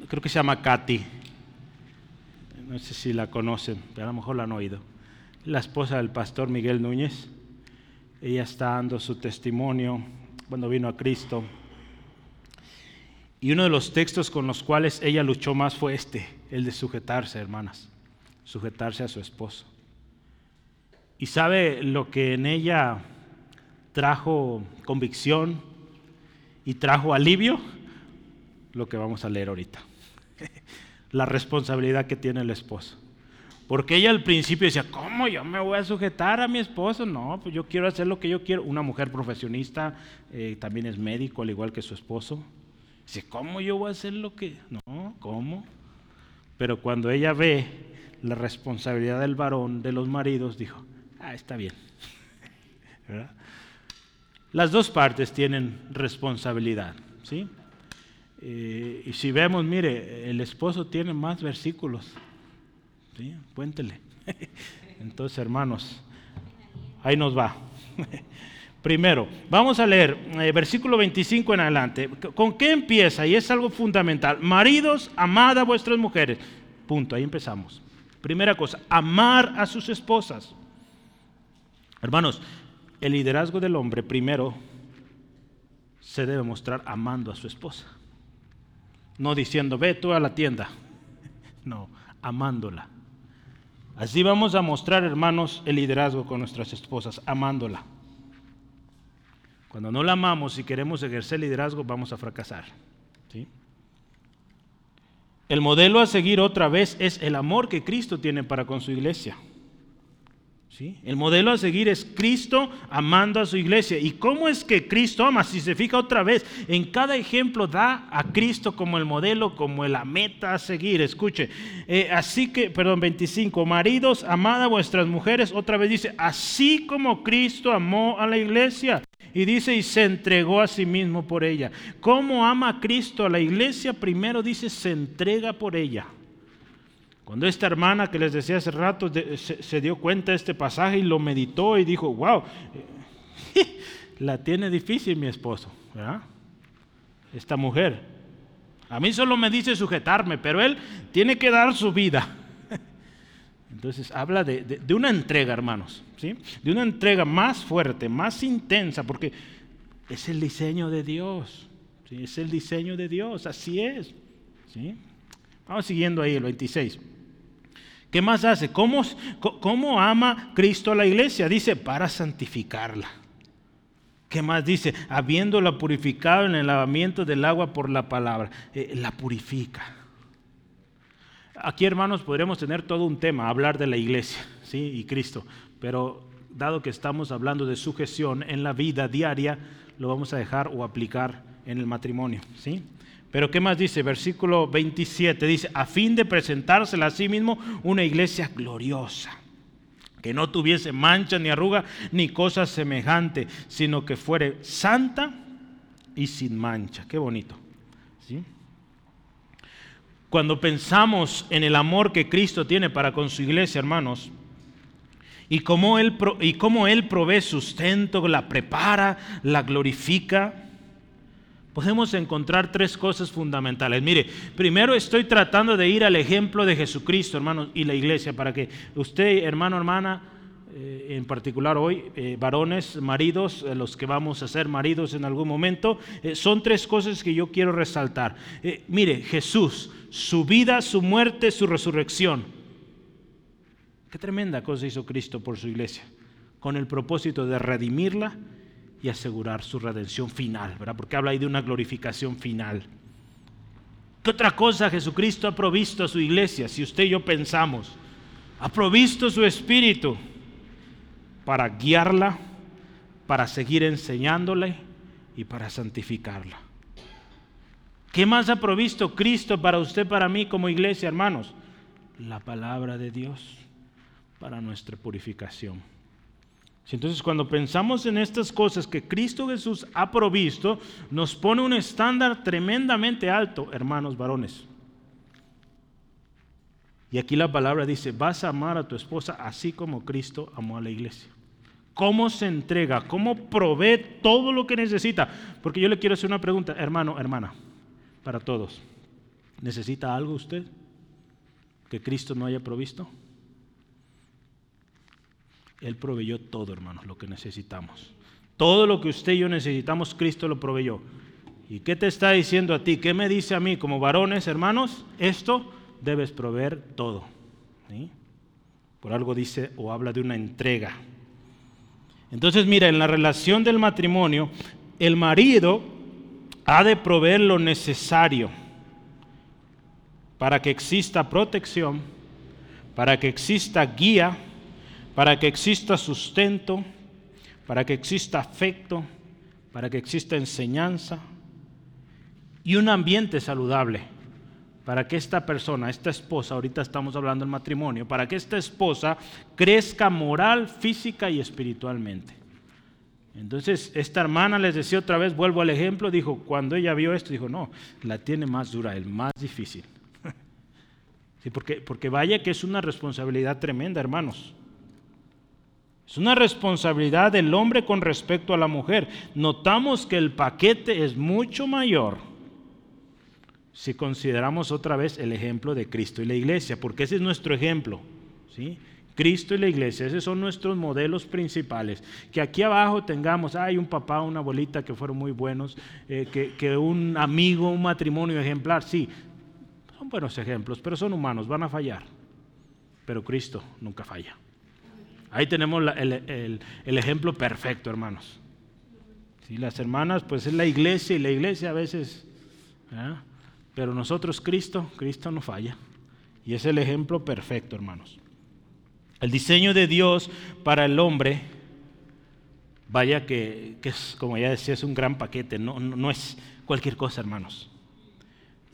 creo que se llama Katy, no sé si la conocen, pero a lo mejor la han oído, la esposa del pastor Miguel Núñez, ella está dando su testimonio cuando vino a Cristo. Y uno de los textos con los cuales ella luchó más fue este, el de sujetarse, hermanas, sujetarse a su esposo. ¿Y sabe lo que en ella trajo convicción y trajo alivio? Lo que vamos a leer ahorita. *laughs* La responsabilidad que tiene el esposo. Porque ella al principio decía, ¿cómo yo me voy a sujetar a mi esposo? No, pues yo quiero hacer lo que yo quiero. Una mujer profesionista eh, también es médico, al igual que su esposo. Dice, ¿cómo yo voy a hacer lo que...? No, ¿cómo? Pero cuando ella ve la responsabilidad del varón, de los maridos, dijo, ah, está bien. *laughs* Las dos partes tienen responsabilidad, ¿sí? Eh, y si vemos, mire, el esposo tiene más versículos, ¿sí? Cuéntele. *laughs* Entonces, hermanos, ahí nos va. *laughs* Primero, vamos a leer eh, versículo 25 en adelante. ¿Con qué empieza? Y es algo fundamental. Maridos, amad a vuestras mujeres. Punto, ahí empezamos. Primera cosa, amar a sus esposas. Hermanos, el liderazgo del hombre primero se debe mostrar amando a su esposa. No diciendo, ve tú a la tienda. *laughs* No, amándola. Así vamos a mostrar, hermanos, el liderazgo con nuestras esposas, amándola. Cuando no la amamos y queremos ejercer liderazgo, vamos a fracasar. El modelo a seguir otra vez es el amor que Cristo tiene para con su iglesia. El modelo a seguir es Cristo amando a su iglesia. ¿Y cómo es que Cristo ama? Si se fija otra vez, en cada ejemplo da a Cristo como el modelo, como la meta a seguir. Escuche, eh, así que, perdón, 25, maridos, amad a vuestras mujeres. Otra vez dice, así como Cristo amó a la iglesia y dice, y se entregó a sí mismo por ella. ¿Cómo ama Cristo a la iglesia? Primero dice, se entrega por ella. Cuando esta hermana que les decía hace rato se, dio cuenta de este pasaje y lo meditó y dijo, wow, *laughs* la tiene difícil mi esposo, ¿verdad? Esta mujer. A mí solo me dice sujetarme, pero él tiene que dar su vida. *laughs* Entonces habla de, una entrega, hermanos, ¿sí? de una entrega más fuerte, más intensa, porque es el diseño de Dios, ¿sí? es el diseño de Dios, así es. ¿sí? Vamos siguiendo ahí el 26. ¿Qué más hace? ¿Cómo, ¿Cómo, ama Cristo a la iglesia? Dice, para santificarla. ¿Qué más dice? Habiéndola purificado en el lavamiento del agua por la palabra. Eh, la purifica. Aquí, hermanos, podríamos tener todo un tema, hablar de la iglesia ¿sí? y Cristo, pero dado que estamos hablando de sujeción en la vida diaria, lo vamos a dejar o aplicar en el matrimonio. ¿sí? Pero ¿qué más dice? Versículo 27 dice, a fin de presentársela a sí mismo una iglesia gloriosa, que no tuviese mancha ni arruga ni cosa semejante, sino que fuere santa y sin mancha. Qué bonito. ¿sí? Cuando pensamos en el amor que Cristo tiene para con su iglesia, hermanos, y cómo Él, y cómo él provee sustento, la prepara, la glorifica, podemos encontrar tres cosas fundamentales. Mire, primero estoy tratando de ir al ejemplo de Jesucristo, hermanos, y la iglesia, para que usted, hermano, hermana, eh, en particular hoy, eh, varones, maridos, eh, los que vamos a ser maridos en algún momento, son tres cosas que yo quiero resaltar. mire, Jesús, su vida, su muerte, su resurrección. Qué tremenda cosa hizo Cristo por su iglesia, con el propósito de redimirla y asegurar su redención final, ¿verdad? Porque habla ahí de una glorificación final. ¿Qué otra cosa Jesucristo ha provisto a su iglesia? Si usted y yo pensamos, ha provisto su espíritu para guiarla, para seguir enseñándole y para santificarla. ¿Qué más ha provisto Cristo para usted, para mí como iglesia, hermanos? La palabra de Dios para nuestra purificación. Entonces cuando pensamos en estas cosas que Cristo Jesús ha provisto, nos pone un estándar tremendamente alto, hermanos varones. Y aquí la palabra dice, vas a amar a tu esposa así como Cristo amó a la iglesia. ¿Cómo se entrega? ¿Cómo provee todo lo que necesita? Porque yo le quiero hacer una pregunta, hermano, hermana, para todos. ¿Necesita algo usted que Cristo no haya provisto? Él proveyó todo, hermanos, lo que necesitamos. Todo lo que usted y yo necesitamos, Cristo lo proveyó. ¿Y qué te está diciendo a ti? ¿Qué me dice a mí como varones, hermanos? Esto debes proveer todo. Por algo dice o habla de una entrega. Entonces, mira, en la relación del matrimonio, el marido ha de proveer lo necesario para que exista protección, para que exista guía, para que exista sustento, para que exista afecto, para que exista enseñanza y un ambiente saludable para que esta persona, esta esposa, ahorita estamos hablando del matrimonio, para que esta esposa crezca moral, física y espiritualmente. Entonces, esta hermana les decía otra vez, vuelvo al ejemplo, dijo, cuando ella vio esto, dijo, no, la tiene más dura, el más difícil. *laughs* sí, porque, porque vaya que es una responsabilidad tremenda, hermanos. Es una responsabilidad del hombre con respecto a la mujer. Notamos que el paquete es mucho mayor si consideramos otra vez el ejemplo de Cristo y la iglesia, porque ese es nuestro ejemplo. ¿sí? Cristo y la iglesia, esos son nuestros modelos principales. Que aquí abajo tengamos, hay un papá, una abuelita que fueron muy buenos, eh, que, que, un amigo, un matrimonio ejemplar, sí, son buenos ejemplos, pero son humanos, van a fallar. Pero Cristo nunca falla. Ahí tenemos el, ejemplo perfecto, hermanos. ¿Sí? Las hermanas, pues es la iglesia y la iglesia a veces, pero nosotros Cristo, Cristo no falla. Y es el ejemplo perfecto, hermanos. El diseño de Dios para el hombre, vaya que, es, como ya decía, es un gran paquete, no, no, es cualquier cosa, hermanos.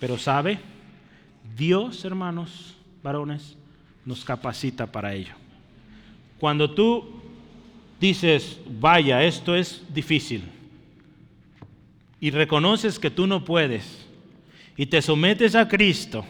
Pero sabe, Dios, hermanos, varones, nos capacita para ello. Cuando tú dices, vaya, esto es difícil, y reconoces que tú no puedes, y te sometes a Cristo,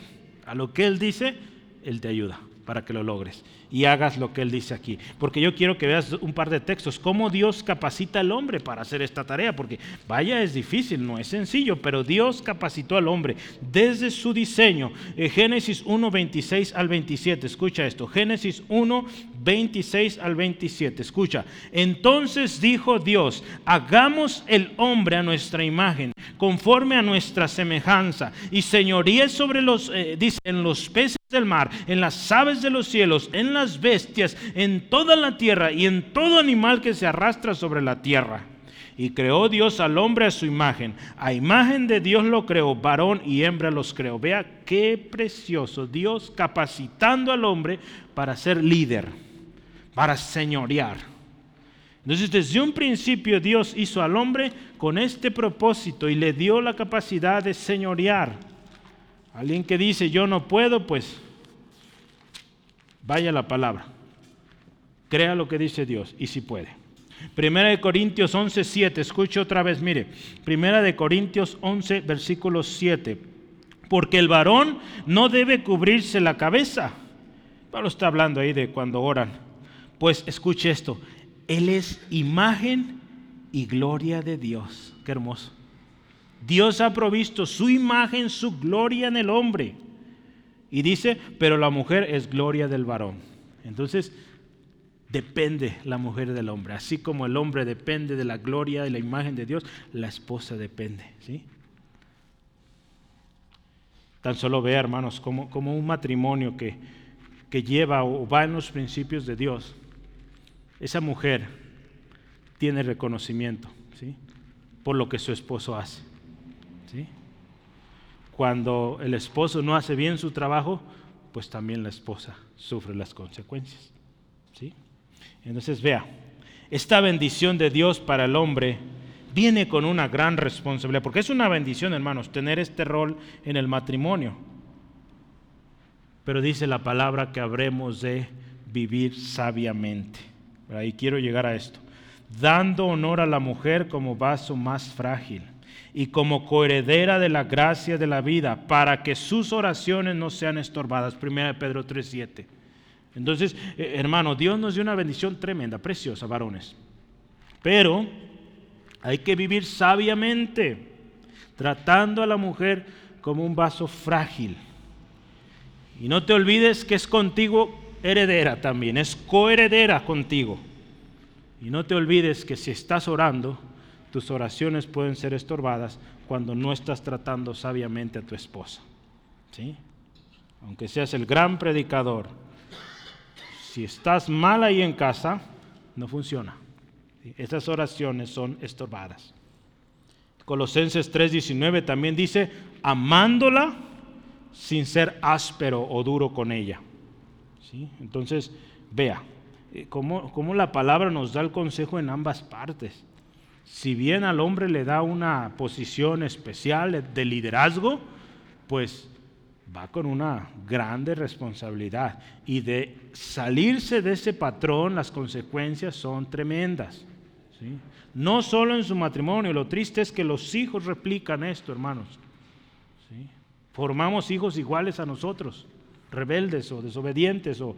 a lo que Él dice, Él te ayuda para que lo logres y hagas lo que Él dice aquí. Porque yo quiero que veas un par de textos, cómo Dios capacita al hombre para hacer esta tarea, porque vaya, es difícil, no es sencillo, pero Dios capacitó al hombre desde su diseño. Eh, Génesis 1, 26 al 27, escucha esto, Génesis 1, 26 al 27, escucha. Entonces dijo Dios, hagamos el hombre a nuestra imagen, conforme a nuestra semejanza, y señoríe sobre los, eh, dice, en los peces del mar, en las aves de los cielos, en bestias, en toda la tierra y en todo animal que se arrastra sobre la tierra. Y creó Dios al hombre a su imagen. A imagen de Dios lo creó, varón y hembra los creó. Vea qué precioso. Dios capacitando al hombre para ser líder, para señorear. Entonces desde un principio Dios hizo al hombre con este propósito y le dio la capacidad de señorear. Alguien que dice, yo no puedo, pues vaya la palabra. Crea lo que dice Dios y si puede. Primera de Corintios 11, 7, escuche otra vez, mire. Primera de Corintios 11, versículo 7. Porque el varón no debe cubrirse la cabeza. Pablo está hablando ahí de cuando oran. Pues escuche esto. Él es imagen y gloria de Dios. Qué hermoso. Dios ha provisto su imagen, su gloria en el hombre. Y dice, pero la mujer es gloria del varón. Entonces, depende la mujer del hombre. Así como el hombre depende de la gloria y la imagen de Dios, la esposa depende. ¿sí? Tan solo vea, hermanos, como, como un matrimonio que, que lleva o va en los principios de Dios, esa mujer tiene reconocimiento ¿sí? por lo que su esposo hace. Cuando el esposo no hace bien su trabajo, pues también la esposa sufre las consecuencias. ¿sí? Entonces vea, esta bendición de Dios para el hombre viene con una gran responsabilidad, porque es una bendición, hermanos, tener este rol en el matrimonio. Pero dice la palabra que habremos de vivir sabiamente. Y quiero llegar a esto. Dando honor a la mujer como vaso más frágil y como coheredera de la gracia de la vida, para que sus oraciones no sean estorbadas. 1 Pedro 3:7. Entonces, eh, hermano, Dios nos dio una bendición tremenda, preciosa, varones. Pero hay que vivir sabiamente, tratando a la mujer como un vaso frágil. Y no te olvides que es contigo heredera también, es coheredera contigo. Y no te olvides que si estás orando, tus oraciones pueden ser estorbadas cuando no estás tratando sabiamente a tu esposa. ¿Sí? Aunque seas el gran predicador, si estás mal ahí en casa, no funciona. Esas oraciones son estorbadas. Colosenses 3:19 también dice, amándola sin ser áspero o duro con ella. ¿Sí? Entonces, vea, eh, cómo, cómo la palabra nos da el consejo en ambas partes. Si bien al hombre le da una posición especial de liderazgo, pues va con una grande responsabilidad. Y de salirse de ese patrón, las consecuencias son tremendas. No solo en su matrimonio, lo triste es que los hijos replican esto, hermanos. Formamos hijos iguales a nosotros, rebeldes o desobedientes o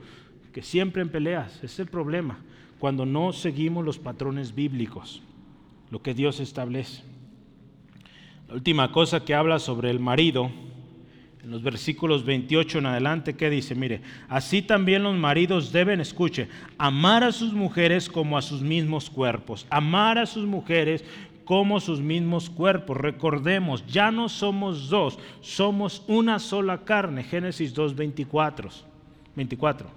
que siempre en peleas. Es el problema, cuando no seguimos los patrones bíblicos, lo que Dios establece. La última cosa que habla sobre el marido en los versículos 28 en adelante, ¿qué dice? Mire, así también los maridos deben, escuche, amar a sus mujeres como a sus mismos cuerpos, amar a sus mujeres como sus mismos cuerpos. Recordemos, ya no somos dos, somos una sola carne. Génesis 2, 24. 24.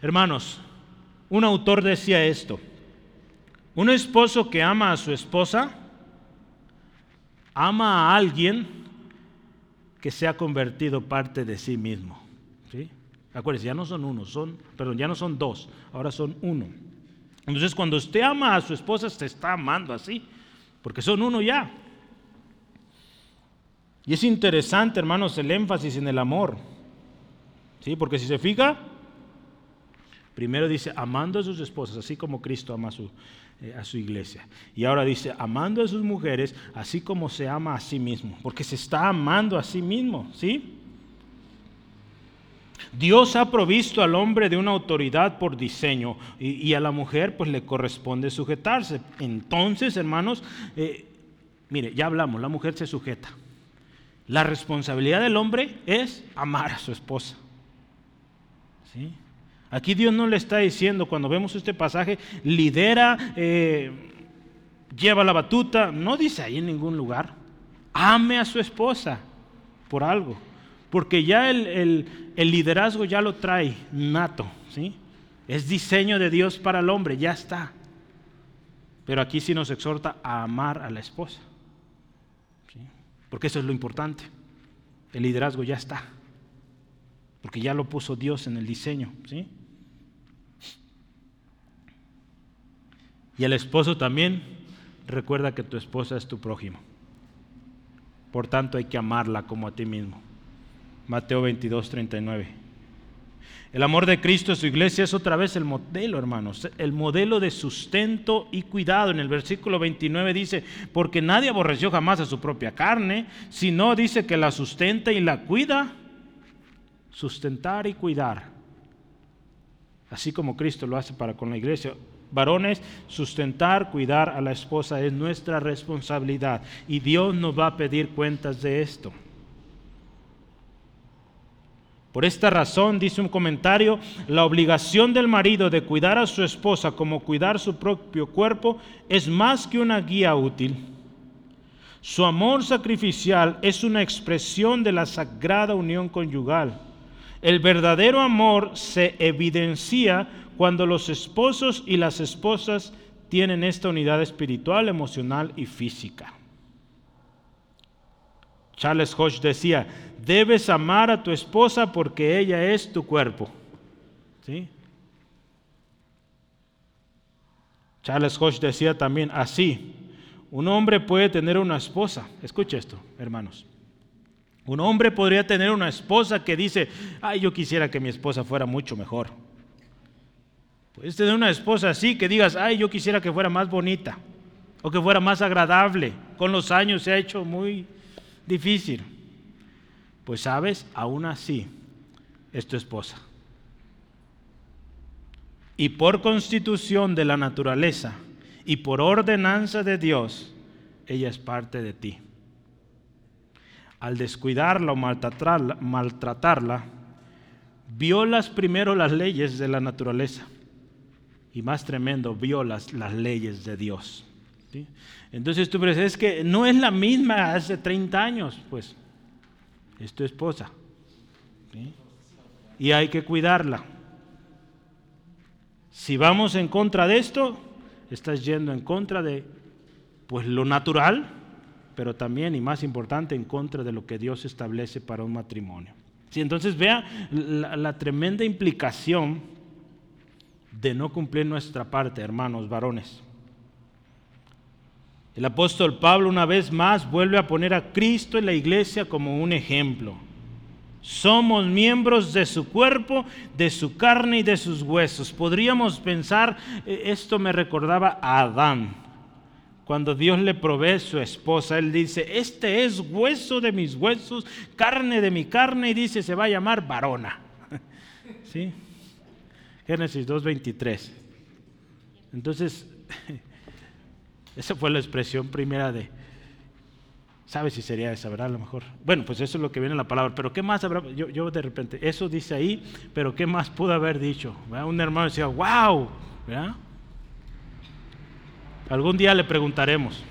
Hermanos, un autor decía esto, un esposo que ama a su esposa, ama a alguien que se ha convertido parte de sí mismo. ¿sí? Acuérdense, ya no son uno, son, perdón, ya no son dos, ahora son uno. Entonces, cuando usted ama a su esposa, se está amando así, porque son uno ya. Y es interesante, hermanos, el énfasis en el amor. ¿Sí? Porque si se fija, primero dice, amando a sus esposas, así como Cristo ama a su, eh, a su iglesia. Y ahora dice, amando a sus mujeres, así como se ama a sí mismo, porque se está amando a sí mismo, ¿sí? Dios ha provisto al hombre de una autoridad por diseño y, a la mujer pues le corresponde sujetarse. Entonces, hermanos, eh, mire, ya hablamos, la mujer se sujeta. La responsabilidad del hombre es amar a su esposa. ¿Sí? Aquí Dios no le está diciendo, cuando vemos este pasaje, lidera, eh, lleva la batuta, no dice ahí en ningún lugar. Ame a su esposa por algo, porque ya el, liderazgo ya lo trae nato, ¿sí? Es diseño de Dios para el hombre, ya está. Pero aquí sí nos exhorta a amar a la esposa, porque eso es lo importante. El liderazgo ya está, porque ya lo puso Dios en el diseño, ¿sí? Y el esposo también recuerda que tu esposa es tu prójimo. Por tanto hay que amarla como a ti mismo. Mateo 22, 39. El amor de Cristo a su iglesia es otra vez el modelo, hermanos, el modelo de sustento y cuidado. En el versículo 29 dice, porque nadie aborreció jamás a su propia carne, sino dice que la sustenta y la cuida. Sustentar y cuidar. Así como Cristo lo hace para con la iglesia. Varones, sustentar, cuidar a la esposa es nuestra responsabilidad y Dios nos va a pedir cuentas de esto. Por esta razón, dice un comentario, la obligación del marido de cuidar a su esposa como cuidar su propio cuerpo es más que una guía útil. Su amor sacrificial es una expresión de la sagrada unión conyugal. El verdadero amor se evidencia cuando los esposos y las esposas tienen esta unidad espiritual, emocional y física. Charles Hodge decía, debes amar a tu esposa porque ella es tu cuerpo. ¿Sí? Charles Hodge decía también así, un hombre puede tener una esposa, escucha esto, hermanos. Un hombre podría tener una esposa que dice, ay, yo quisiera que mi esposa fuera mucho mejor. Puedes tener una esposa así que digas, ay, yo quisiera que fuera más bonita o que fuera más agradable. Con los años se ha hecho muy difícil. Pues sabes, aún así es tu esposa. Y por constitución de la naturaleza y por ordenanza de Dios, ella es parte de ti. Al descuidarla o maltratarla, maltratarla violas primero las leyes de la naturaleza y más tremendo, violas las leyes de Dios. Entonces tú dices, es que no es la misma hace 30 años, pues es esposa. Y hay que cuidarla. Si vamos en contra de esto, estás yendo en contra de pues lo natural, pero también y más importante en contra de lo que Dios establece para un matrimonio. Sí, entonces vea la, tremenda implicación de no cumplir nuestra parte, hermanos varones. El apóstol Pablo una vez más vuelve a poner a Cristo y la iglesia como un ejemplo. Somos miembros de su cuerpo, de su carne y de sus huesos. Podríamos pensar, eh, esto me recordaba a Adán. Cuando Dios le provee su esposa, él dice, este es hueso de mis huesos, carne de mi carne, y dice, se va a llamar varona. *laughs* ¿Sí? Génesis 2.23. Entonces, *laughs* esa fue la expresión primera de, ¿Sabe si sería esa, verdad? A lo mejor. Bueno, pues eso es lo que viene en la palabra. Pero ¿qué más habrá? Yo, yo de repente, eso dice ahí, pero ¿qué más pudo haber dicho? Un hermano decía, wow, ¿verdad? Algún día le preguntaremos.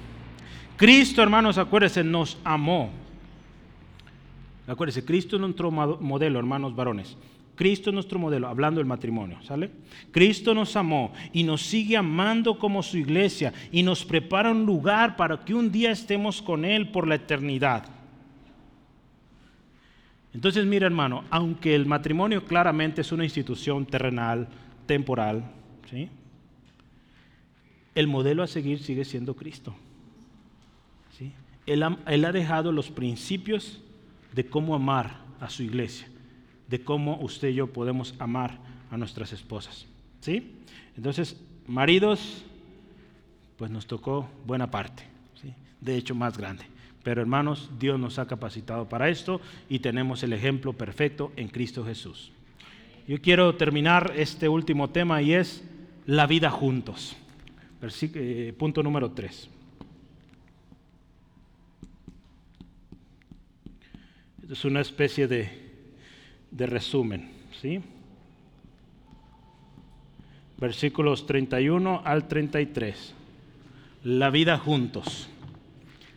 Cristo, hermanos, acuérdense, nos amó. Acuérdense, Cristo es nuestro modelo, hermanos varones. Cristo es nuestro modelo, hablando del matrimonio, ¿sale? Cristo nos amó y nos sigue amando como su iglesia y nos prepara un lugar para que un día estemos con Él por la eternidad. Entonces, mira hermano, aunque el matrimonio claramente es una institución terrenal, temporal, ¿sí? el modelo a seguir sigue siendo Cristo. ¿sí? Él, él ha dejado los principios de cómo amar a su iglesia de cómo usted y yo podemos amar a nuestras esposas. ¿Sí? Entonces, maridos, pues nos tocó buena parte, ¿sí? de hecho más grande. Pero hermanos, Dios nos ha capacitado para esto y tenemos el ejemplo perfecto en Cristo Jesús. Yo quiero terminar este último tema y es la vida juntos. Eh, punto número 3. Es una especie de de resumen. ¿sí? Versículos 31 al 33. La vida juntos.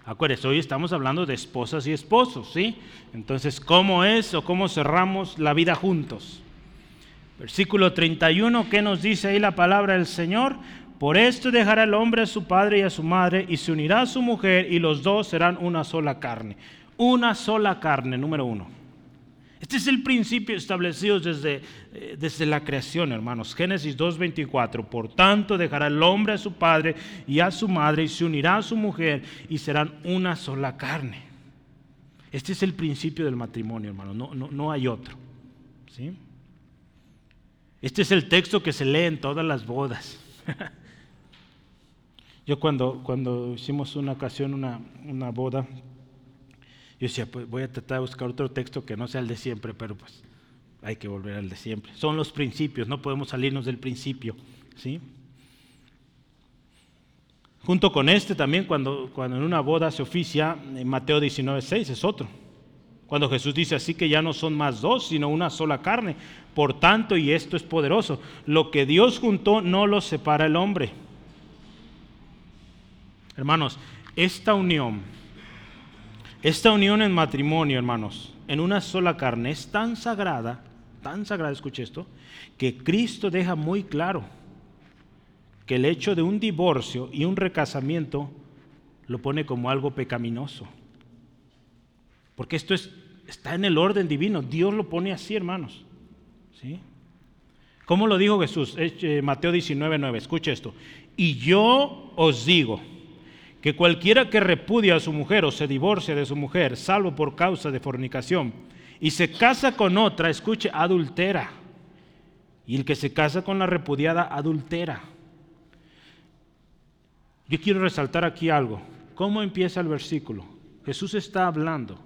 Acuérdense, hoy estamos hablando de esposas y esposos, ¿sí? Entonces, ¿cómo es o cómo cerramos la vida juntos? Versículo 31, ¿qué nos dice ahí la palabra del Señor? Por esto dejará el hombre a su padre y a su madre y se unirá a su mujer y los dos serán una sola carne. Una sola carne, número uno. Este es el principio establecido desde, eh, desde la creación, hermanos. Génesis 2.24. Por tanto, dejará el hombre a su padre y a su madre y se unirá a su mujer y serán una sola carne. Este es el principio del matrimonio, hermano. No, no, no hay otro. ¿sí? Este es el texto que se lee en todas las bodas. *laughs* Yo cuando, cuando hicimos una ocasión, una, una boda, yo decía, pues voy a tratar de buscar otro texto que no sea el de siempre, pero pues hay que volver al de siempre. Son los principios, no podemos salirnos del principio. ¿sí? Junto con este también, cuando, cuando en una boda se oficia, en Mateo 19:6 es otro. Cuando Jesús dice así que ya no son más dos, sino una sola carne. Por tanto, y esto es poderoso, lo que Dios juntó no lo separa el hombre. Hermanos, esta unión esta unión en matrimonio, hermanos, en una sola carne, es tan sagrada, tan sagrada, escuche esto, que Cristo deja muy claro que el hecho de un divorcio y un recasamiento lo pone como algo pecaminoso. Porque esto es, está en el orden divino, Dios lo pone así, hermanos. ¿Sí? ¿Cómo lo dijo Jesús? Eh, Mateo 19, 9, escuche esto. Y yo os digo, que cualquiera que repudia a su mujer o se divorcia de su mujer, salvo por causa de fornicación, y se casa con otra, escuche, adultera. Y el que se casa con la repudiada, adultera. Yo quiero resaltar aquí algo. ¿Cómo empieza el versículo? Jesús está hablando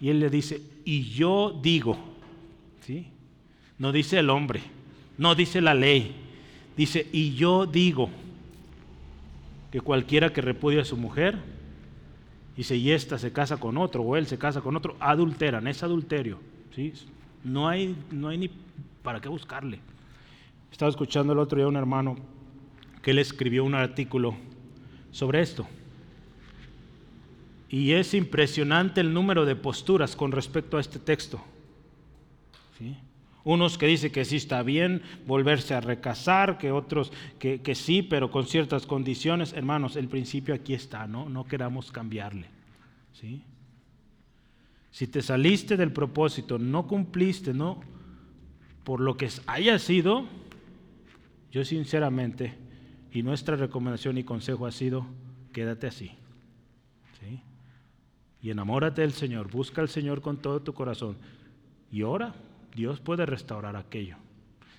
y él le dice, y yo digo, ¿sí? No dice el hombre, no dice la ley, dice, y yo digo que cualquiera que repudia a su mujer, y si esta se casa con otro o él se casa con otro, adulteran, es adulterio. ¿sí? No, hay, no hay ni para qué buscarle. Estaba escuchando el otro día un hermano que él escribió un artículo sobre esto. Y es impresionante el número de posturas con respecto a este texto. Unos que dicen que sí está bien volverse a recasar, que otros que, que sí, pero con ciertas condiciones. Hermanos, el principio aquí está, ¿no? No queramos cambiarle. ¿sí? Si te saliste del propósito, no cumpliste, ¿no? Por lo que haya sido, yo sinceramente, y nuestra recomendación y consejo ha sido, quédate así. ¿sí? Y enamórate del Señor, busca al Señor con todo tu corazón y ora, Dios puede restaurar aquello.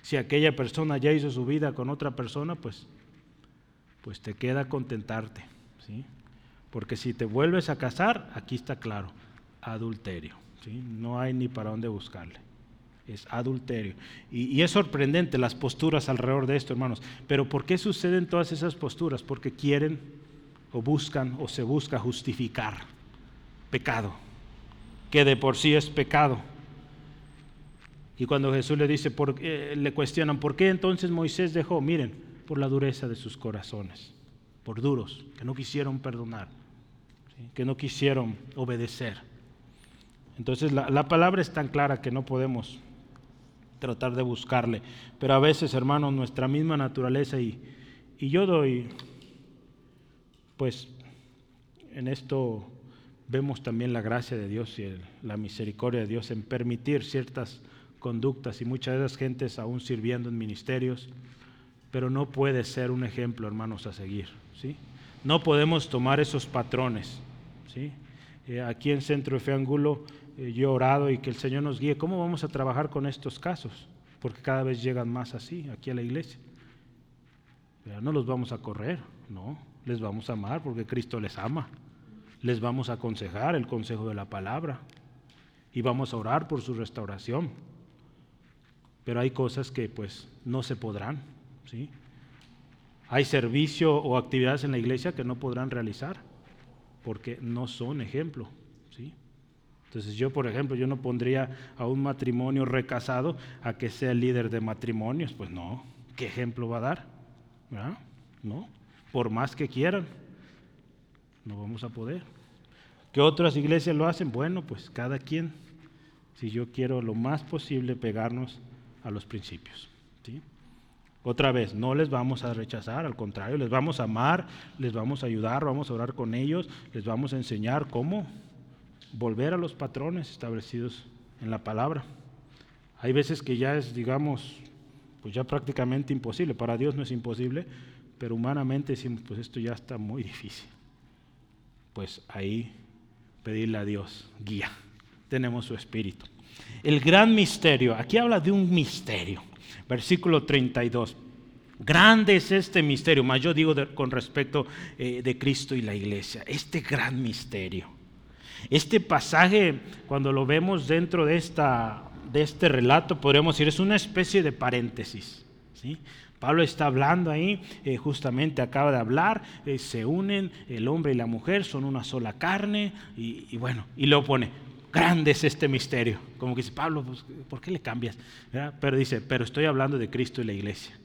Si aquella persona ya hizo su vida con otra persona, pues, pues te queda contentarte. ¿sí? Porque si te vuelves a casar, aquí está claro, adulterio. ¿sí? No hay ni para dónde buscarle. Es adulterio. Y, y, es sorprendente las posturas alrededor de esto, hermanos. Pero ¿por qué suceden todas esas posturas? Porque quieren o buscan o se busca justificar pecado, que de por sí es pecado. Y cuando Jesús le dice, le cuestionan, ¿por qué entonces Moisés dejó? Miren, por la dureza de sus corazones, por duros, que no quisieron perdonar, que no quisieron obedecer. Entonces la, la, palabra es tan clara que no podemos tratar de buscarle. Pero a veces, hermanos, nuestra misma naturaleza, y, y yo doy, pues, en esto vemos también la gracia de Dios y la misericordia de Dios en permitir ciertas conductas y muchas de gentes aún sirviendo en ministerios, pero no puede ser un ejemplo, hermanos, a seguir. ¿sí? No podemos tomar esos patrones. ¿sí? Eh, aquí en Centro de Fe Angulo eh, yo he orado y que el Señor nos guíe. ¿Cómo vamos a trabajar con estos casos? Porque cada vez llegan más así aquí a la iglesia. No los vamos a correr, no, les vamos a amar porque Cristo les ama. Les vamos a aconsejar el consejo de la palabra y vamos a orar por su restauración pero hay cosas que pues no se podrán, ¿sí? Hay servicio o actividades en la iglesia que no podrán realizar porque no son ejemplo, ¿sí? Entonces yo, por ejemplo, yo no pondría a un matrimonio recasado a que sea líder de matrimonios, pues no, ¿qué ejemplo va a dar? ¿Verdad? No, por más que quieran, no vamos a poder. ¿Qué otras iglesias lo hacen? Bueno, pues cada quien, si yo quiero lo más posible pegarnos a los principios. Otra vez, no les vamos a rechazar, al contrario, les vamos a amar, les vamos a ayudar, vamos a orar con ellos, les vamos a enseñar cómo volver a los patrones establecidos en la palabra. Hay veces que ya es, digamos, pues ya prácticamente imposible. Para Dios no es imposible, pero humanamente decimos, pues esto ya está muy difícil. Pues ahí pedirle a Dios guía. Tenemos su espíritu. El gran misterio, aquí habla de un misterio, versículo 32. Grande es este misterio, más yo digo con respecto eh, de Cristo y la iglesia, este gran misterio. Este pasaje, cuando lo vemos dentro de, esta, de este relato, podríamos decir, es una especie de paréntesis. ¿sí? Pablo está hablando ahí, eh, justamente acaba de hablar, eh, se unen, el hombre y la mujer son una sola carne, y, y bueno, y lo pone, grande es este misterio. Como que dice, Pablo, pues, ¿por qué le cambias? Pero dice, pero estoy hablando de Cristo y la iglesia.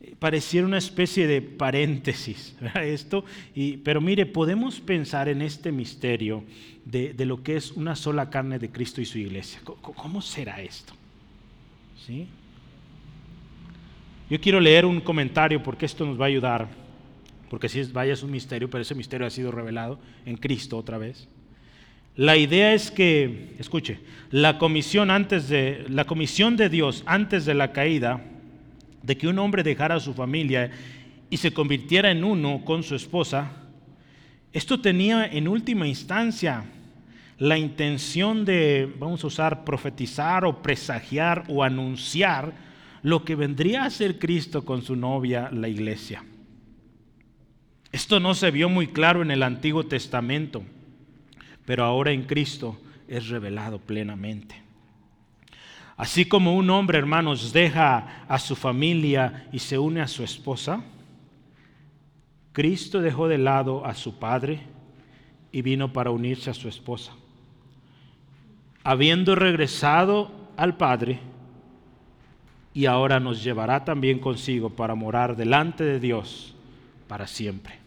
Eh, pareciera una especie de paréntesis esto, y, pero mire, podemos pensar en este misterio de, de, lo que es una sola carne de Cristo y su iglesia. ¿Cómo, cómo será esto? ¿Sí? Yo quiero leer un comentario porque esto nos va a ayudar, porque si es, vaya es un misterio, pero ese misterio ha sido revelado en Cristo otra vez. La idea es que, escuche, la comisión antes de la comisión de Dios antes de la caída de que un hombre dejara su familia y se convirtiera en uno con su esposa, esto tenía en última instancia la intención de, vamos a usar, profetizar o presagiar o anunciar lo que vendría a ser Cristo con su novia, la iglesia. Esto no se vio muy claro en el Antiguo Testamento pero ahora en Cristo es revelado plenamente. Así como un hombre, hermanos, deja a su familia y se une a su esposa, Cristo dejó de lado a su padre y vino para unirse a su esposa. Habiendo regresado al Padre, y ahora nos llevará también consigo para morar delante de Dios para siempre.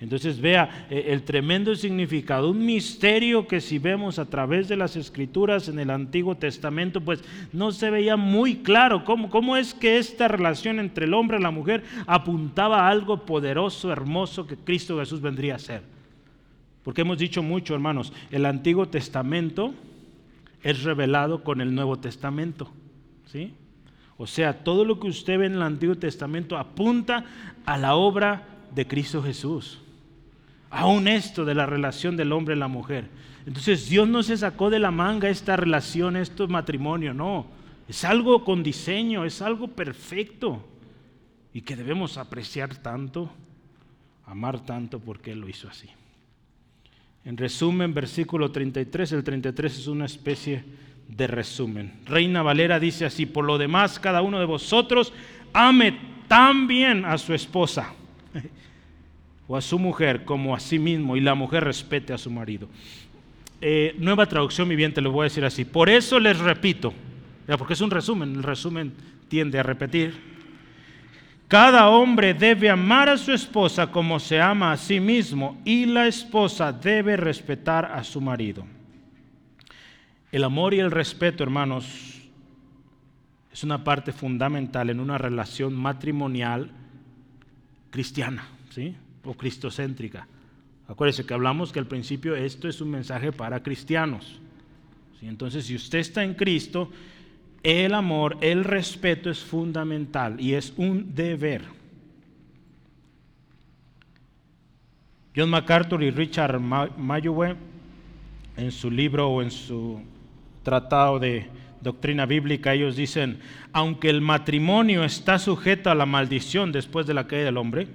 Entonces vea eh, el tremendo significado, un misterio que si vemos a través de las escrituras en el Antiguo Testamento, pues no se veía muy claro cómo, cómo es que esta relación entre el hombre y la mujer apuntaba a algo poderoso, hermoso que Cristo Jesús vendría a ser. Porque hemos dicho mucho, hermanos, el Antiguo Testamento es revelado con el Nuevo Testamento. ¿sí? O sea, todo lo que usted ve en el Antiguo Testamento apunta a la obra de Cristo Jesús. Aún esto de la relación del hombre y la mujer. Entonces Dios no se sacó de la manga esta relación, esto matrimonio, no. Es algo con diseño, es algo perfecto y que debemos apreciar tanto, amar tanto porque Él lo hizo así. En resumen, versículo 33, el 33 es una especie de resumen. Reina Valera dice así, por lo demás, cada uno de vosotros ame tan bien a su esposa o a su mujer como a sí mismo y la mujer respete a su marido. Eh, nueva traducción viviente, lo voy a decir así. Por eso les repito, porque es un resumen, el resumen tiende a repetir. Cada hombre debe amar a su esposa como se ama a sí mismo y la esposa debe respetar a su marido. El amor y el respeto, hermanos, es una parte fundamental en una relación matrimonial cristiana, ¿sí? O cristocéntrica. Acuérdese que hablamos que al principio esto es un mensaje para cristianos. ¿sí? Entonces, si usted está en Cristo, el amor, el respeto es fundamental y es un deber. John MacArthur y Richard Mayowe, en su libro o en su tratado de doctrina bíblica, ellos dicen, aunque el matrimonio está sujeto a la maldición después de la caída del hombre,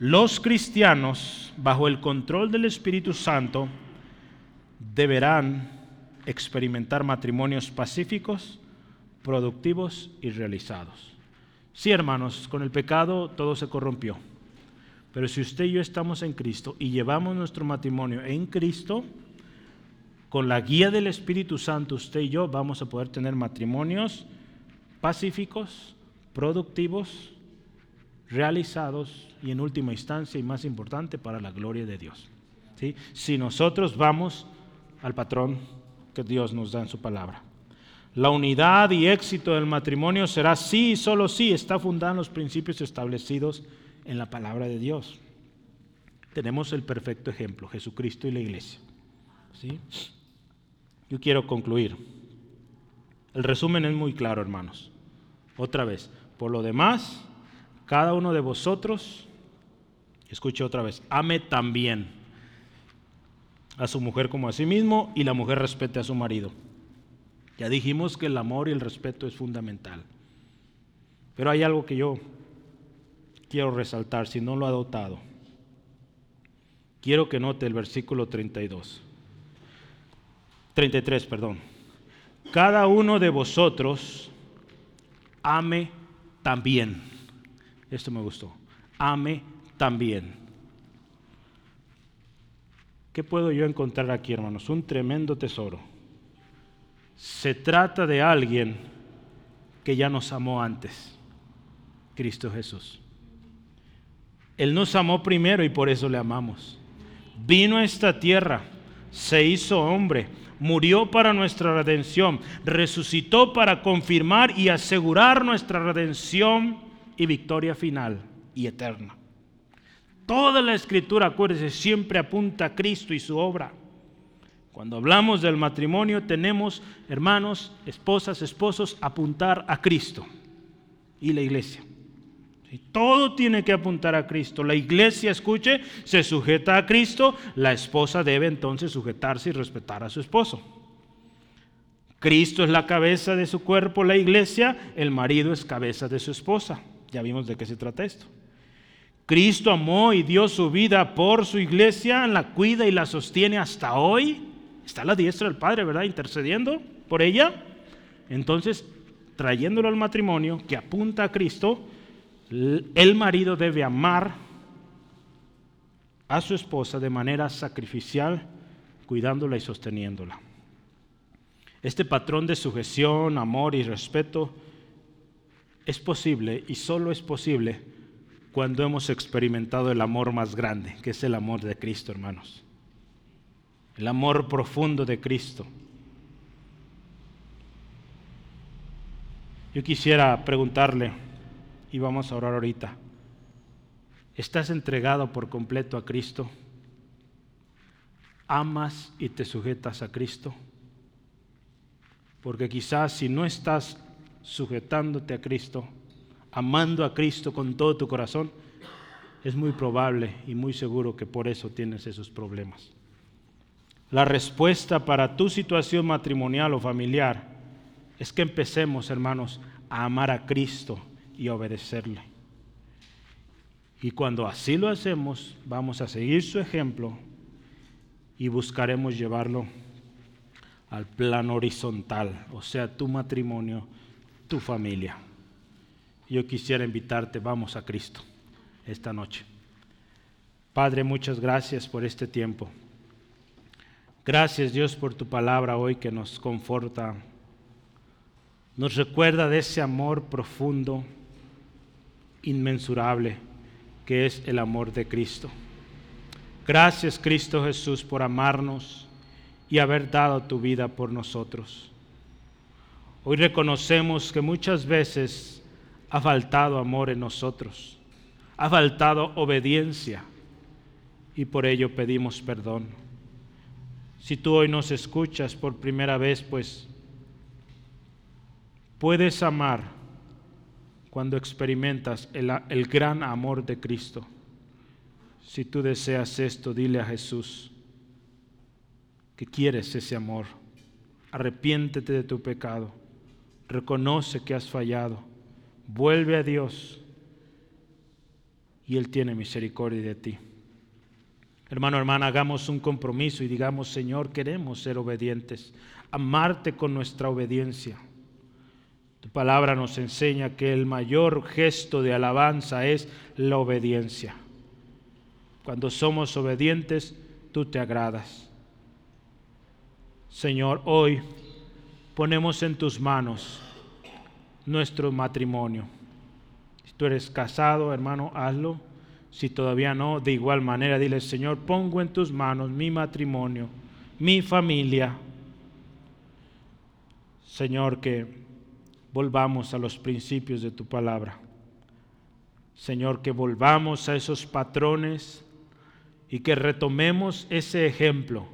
los cristianos, bajo el control del Espíritu Santo, deberán experimentar matrimonios pacíficos, productivos y realizados. Sí, hermanos, con el pecado todo se corrompió. Pero si usted y yo estamos en Cristo y llevamos nuestro matrimonio en Cristo, con la guía del Espíritu Santo, usted y yo vamos a poder tener matrimonios pacíficos, productivos, realizados y en última instancia y más importante para la gloria de Dios. ¿Sí? Si nosotros vamos al patrón que Dios nos da en su palabra. La unidad y éxito del matrimonio será sí y solo sí está fundada en los principios establecidos en la palabra de Dios. Tenemos el perfecto ejemplo, Jesucristo y la iglesia. ¿Sí? Yo quiero concluir. El resumen es muy claro, hermanos. Otra vez, por lo demás, cada uno de vosotros, escuche otra vez, ame también a su mujer como a sí mismo y la mujer respete a su marido. Ya dijimos que el amor y el respeto es fundamental. Pero hay algo que yo quiero resaltar, si no lo ha dotado. Quiero que note el versículo 32. 33, perdón. Cada uno de vosotros ame también. Esto me gustó. Ame también. ¿Qué puedo yo encontrar aquí, hermanos? Un tremendo tesoro. Se trata de alguien que ya nos amó antes, Cristo Jesús. Él nos amó primero y por eso le amamos. Vino a esta tierra, se hizo hombre, murió para nuestra redención, resucitó para confirmar y asegurar nuestra redención y victoria final y eterna. Toda la escritura, acuérdese, siempre apunta a Cristo y su obra. Cuando hablamos del matrimonio tenemos, hermanos, esposas, esposos, apuntar a Cristo y la iglesia. Todo tiene que apuntar a Cristo. La iglesia, escuche, se sujeta a Cristo, la esposa debe entonces sujetarse y respetar a su esposo. Cristo es la cabeza de su cuerpo, la iglesia, el marido es cabeza de su esposa. Ya vimos de qué se trata esto. Cristo amó y dio su vida por su iglesia, la cuida y la sostiene hasta hoy. Está a la diestra del Padre, ¿verdad? Intercediendo por ella. Entonces, trayéndolo al matrimonio que apunta a Cristo, el marido debe amar a su esposa de manera sacrificial, cuidándola y sosteniéndola. Este patrón de sujeción, amor y respeto es posible y solo es posible cuando hemos experimentado el amor más grande, que es el amor de Cristo, hermanos. El amor profundo de Cristo. Yo quisiera preguntarle, y vamos a orar ahorita, ¿estás entregado por completo a Cristo? ¿Amas y te sujetas a Cristo? Porque quizás si no estás sujetándote a Cristo, amando a Cristo con todo tu corazón, es muy probable y muy seguro que por eso tienes esos problemas. La respuesta para tu situación matrimonial o familiar es que empecemos, hermanos, a amar a Cristo y a obedecerle. Y cuando así lo hacemos, vamos a seguir su ejemplo y buscaremos llevarlo al plano horizontal, o sea, tu matrimonio, tu familia. Yo quisiera invitarte, vamos a Cristo esta noche. Padre, muchas gracias por este tiempo. Gracias Dios por tu palabra hoy que nos conforta, nos recuerda de ese amor profundo, inmensurable, que es el amor de Cristo. Gracias Cristo Jesús por amarnos y haber dado tu vida por nosotros. Hoy reconocemos que muchas veces ha faltado amor en nosotros, ha faltado obediencia y por ello pedimos perdón. Si tú hoy nos escuchas por primera vez, pues puedes amar cuando experimentas el, el gran amor de Cristo. Si tú deseas esto, dile a Jesús, que quieres ese amor. Arrepiéntete de tu pecado. Reconoce que has fallado. Vuelve a Dios y Él tiene misericordia de ti. Hermano, hermana, hagamos un compromiso y digamos, Señor, queremos ser obedientes, amarte con nuestra obediencia. Tu palabra nos enseña que el mayor gesto de alabanza es la obediencia. Cuando somos obedientes, tú te agradas. Señor, hoy ponemos en tus manos nuestro matrimonio. Si tú eres casado, hermano, hazlo. Si todavía no, de igual manera, dile, Señor, pongo en tus manos mi matrimonio, mi familia. Señor, que volvamos a los principios de tu palabra. Señor, que volvamos a esos patrones y que retomemos ese ejemplo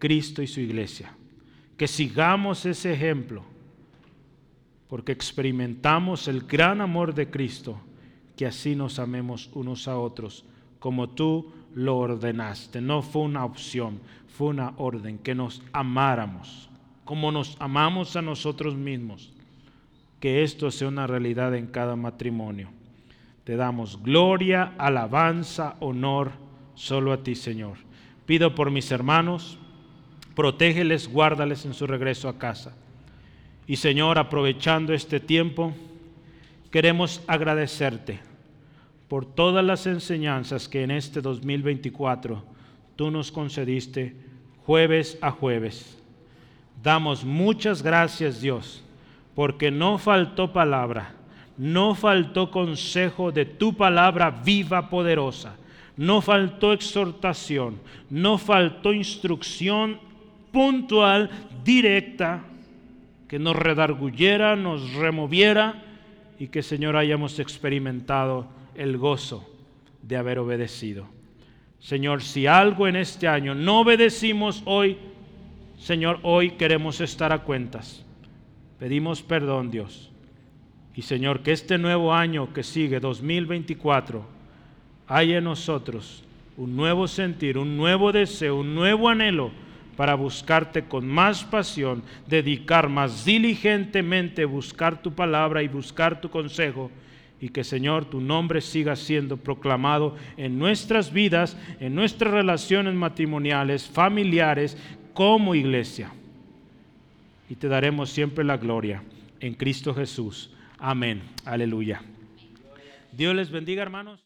Cristo y su iglesia. Que sigamos ese ejemplo, porque experimentamos el gran amor de Cristo, que así nos amemos unos a otros, como tú lo ordenaste. No fue una opción, fue una orden, que nos amáramos, como nos amamos a nosotros mismos. Que esto sea una realidad en cada matrimonio. Te damos gloria, alabanza, honor solo a ti, Señor. Pido por mis hermanos, protégeles, guárdales en su regreso a casa. Y Señor, aprovechando este tiempo, queremos agradecerte por todas las enseñanzas que en este 2024 tú nos concediste jueves a jueves. Damos muchas gracias Dios, porque no faltó palabra, no faltó consejo de tu palabra viva, poderosa, no faltó exhortación, no faltó instrucción puntual, directa, que nos redarguyera, nos removiera y que Señor hayamos experimentado el gozo de haber obedecido. Señor, si algo en este año no obedecimos hoy, Señor, hoy queremos estar a cuentas. Pedimos perdón, Dios. Y Señor, que este nuevo año que sigue, 2024, haya en nosotros un nuevo sentir, un nuevo deseo, un nuevo anhelo para buscarte con más pasión, dedicar más diligentemente, buscar tu palabra y buscar tu consejo. Y que Señor, tu nombre siga siendo proclamado en nuestras vidas, en nuestras relaciones matrimoniales, familiares, como iglesia. Y te daremos siempre la gloria en Cristo Jesús. Amén. Aleluya. Dios les bendiga, hermanos.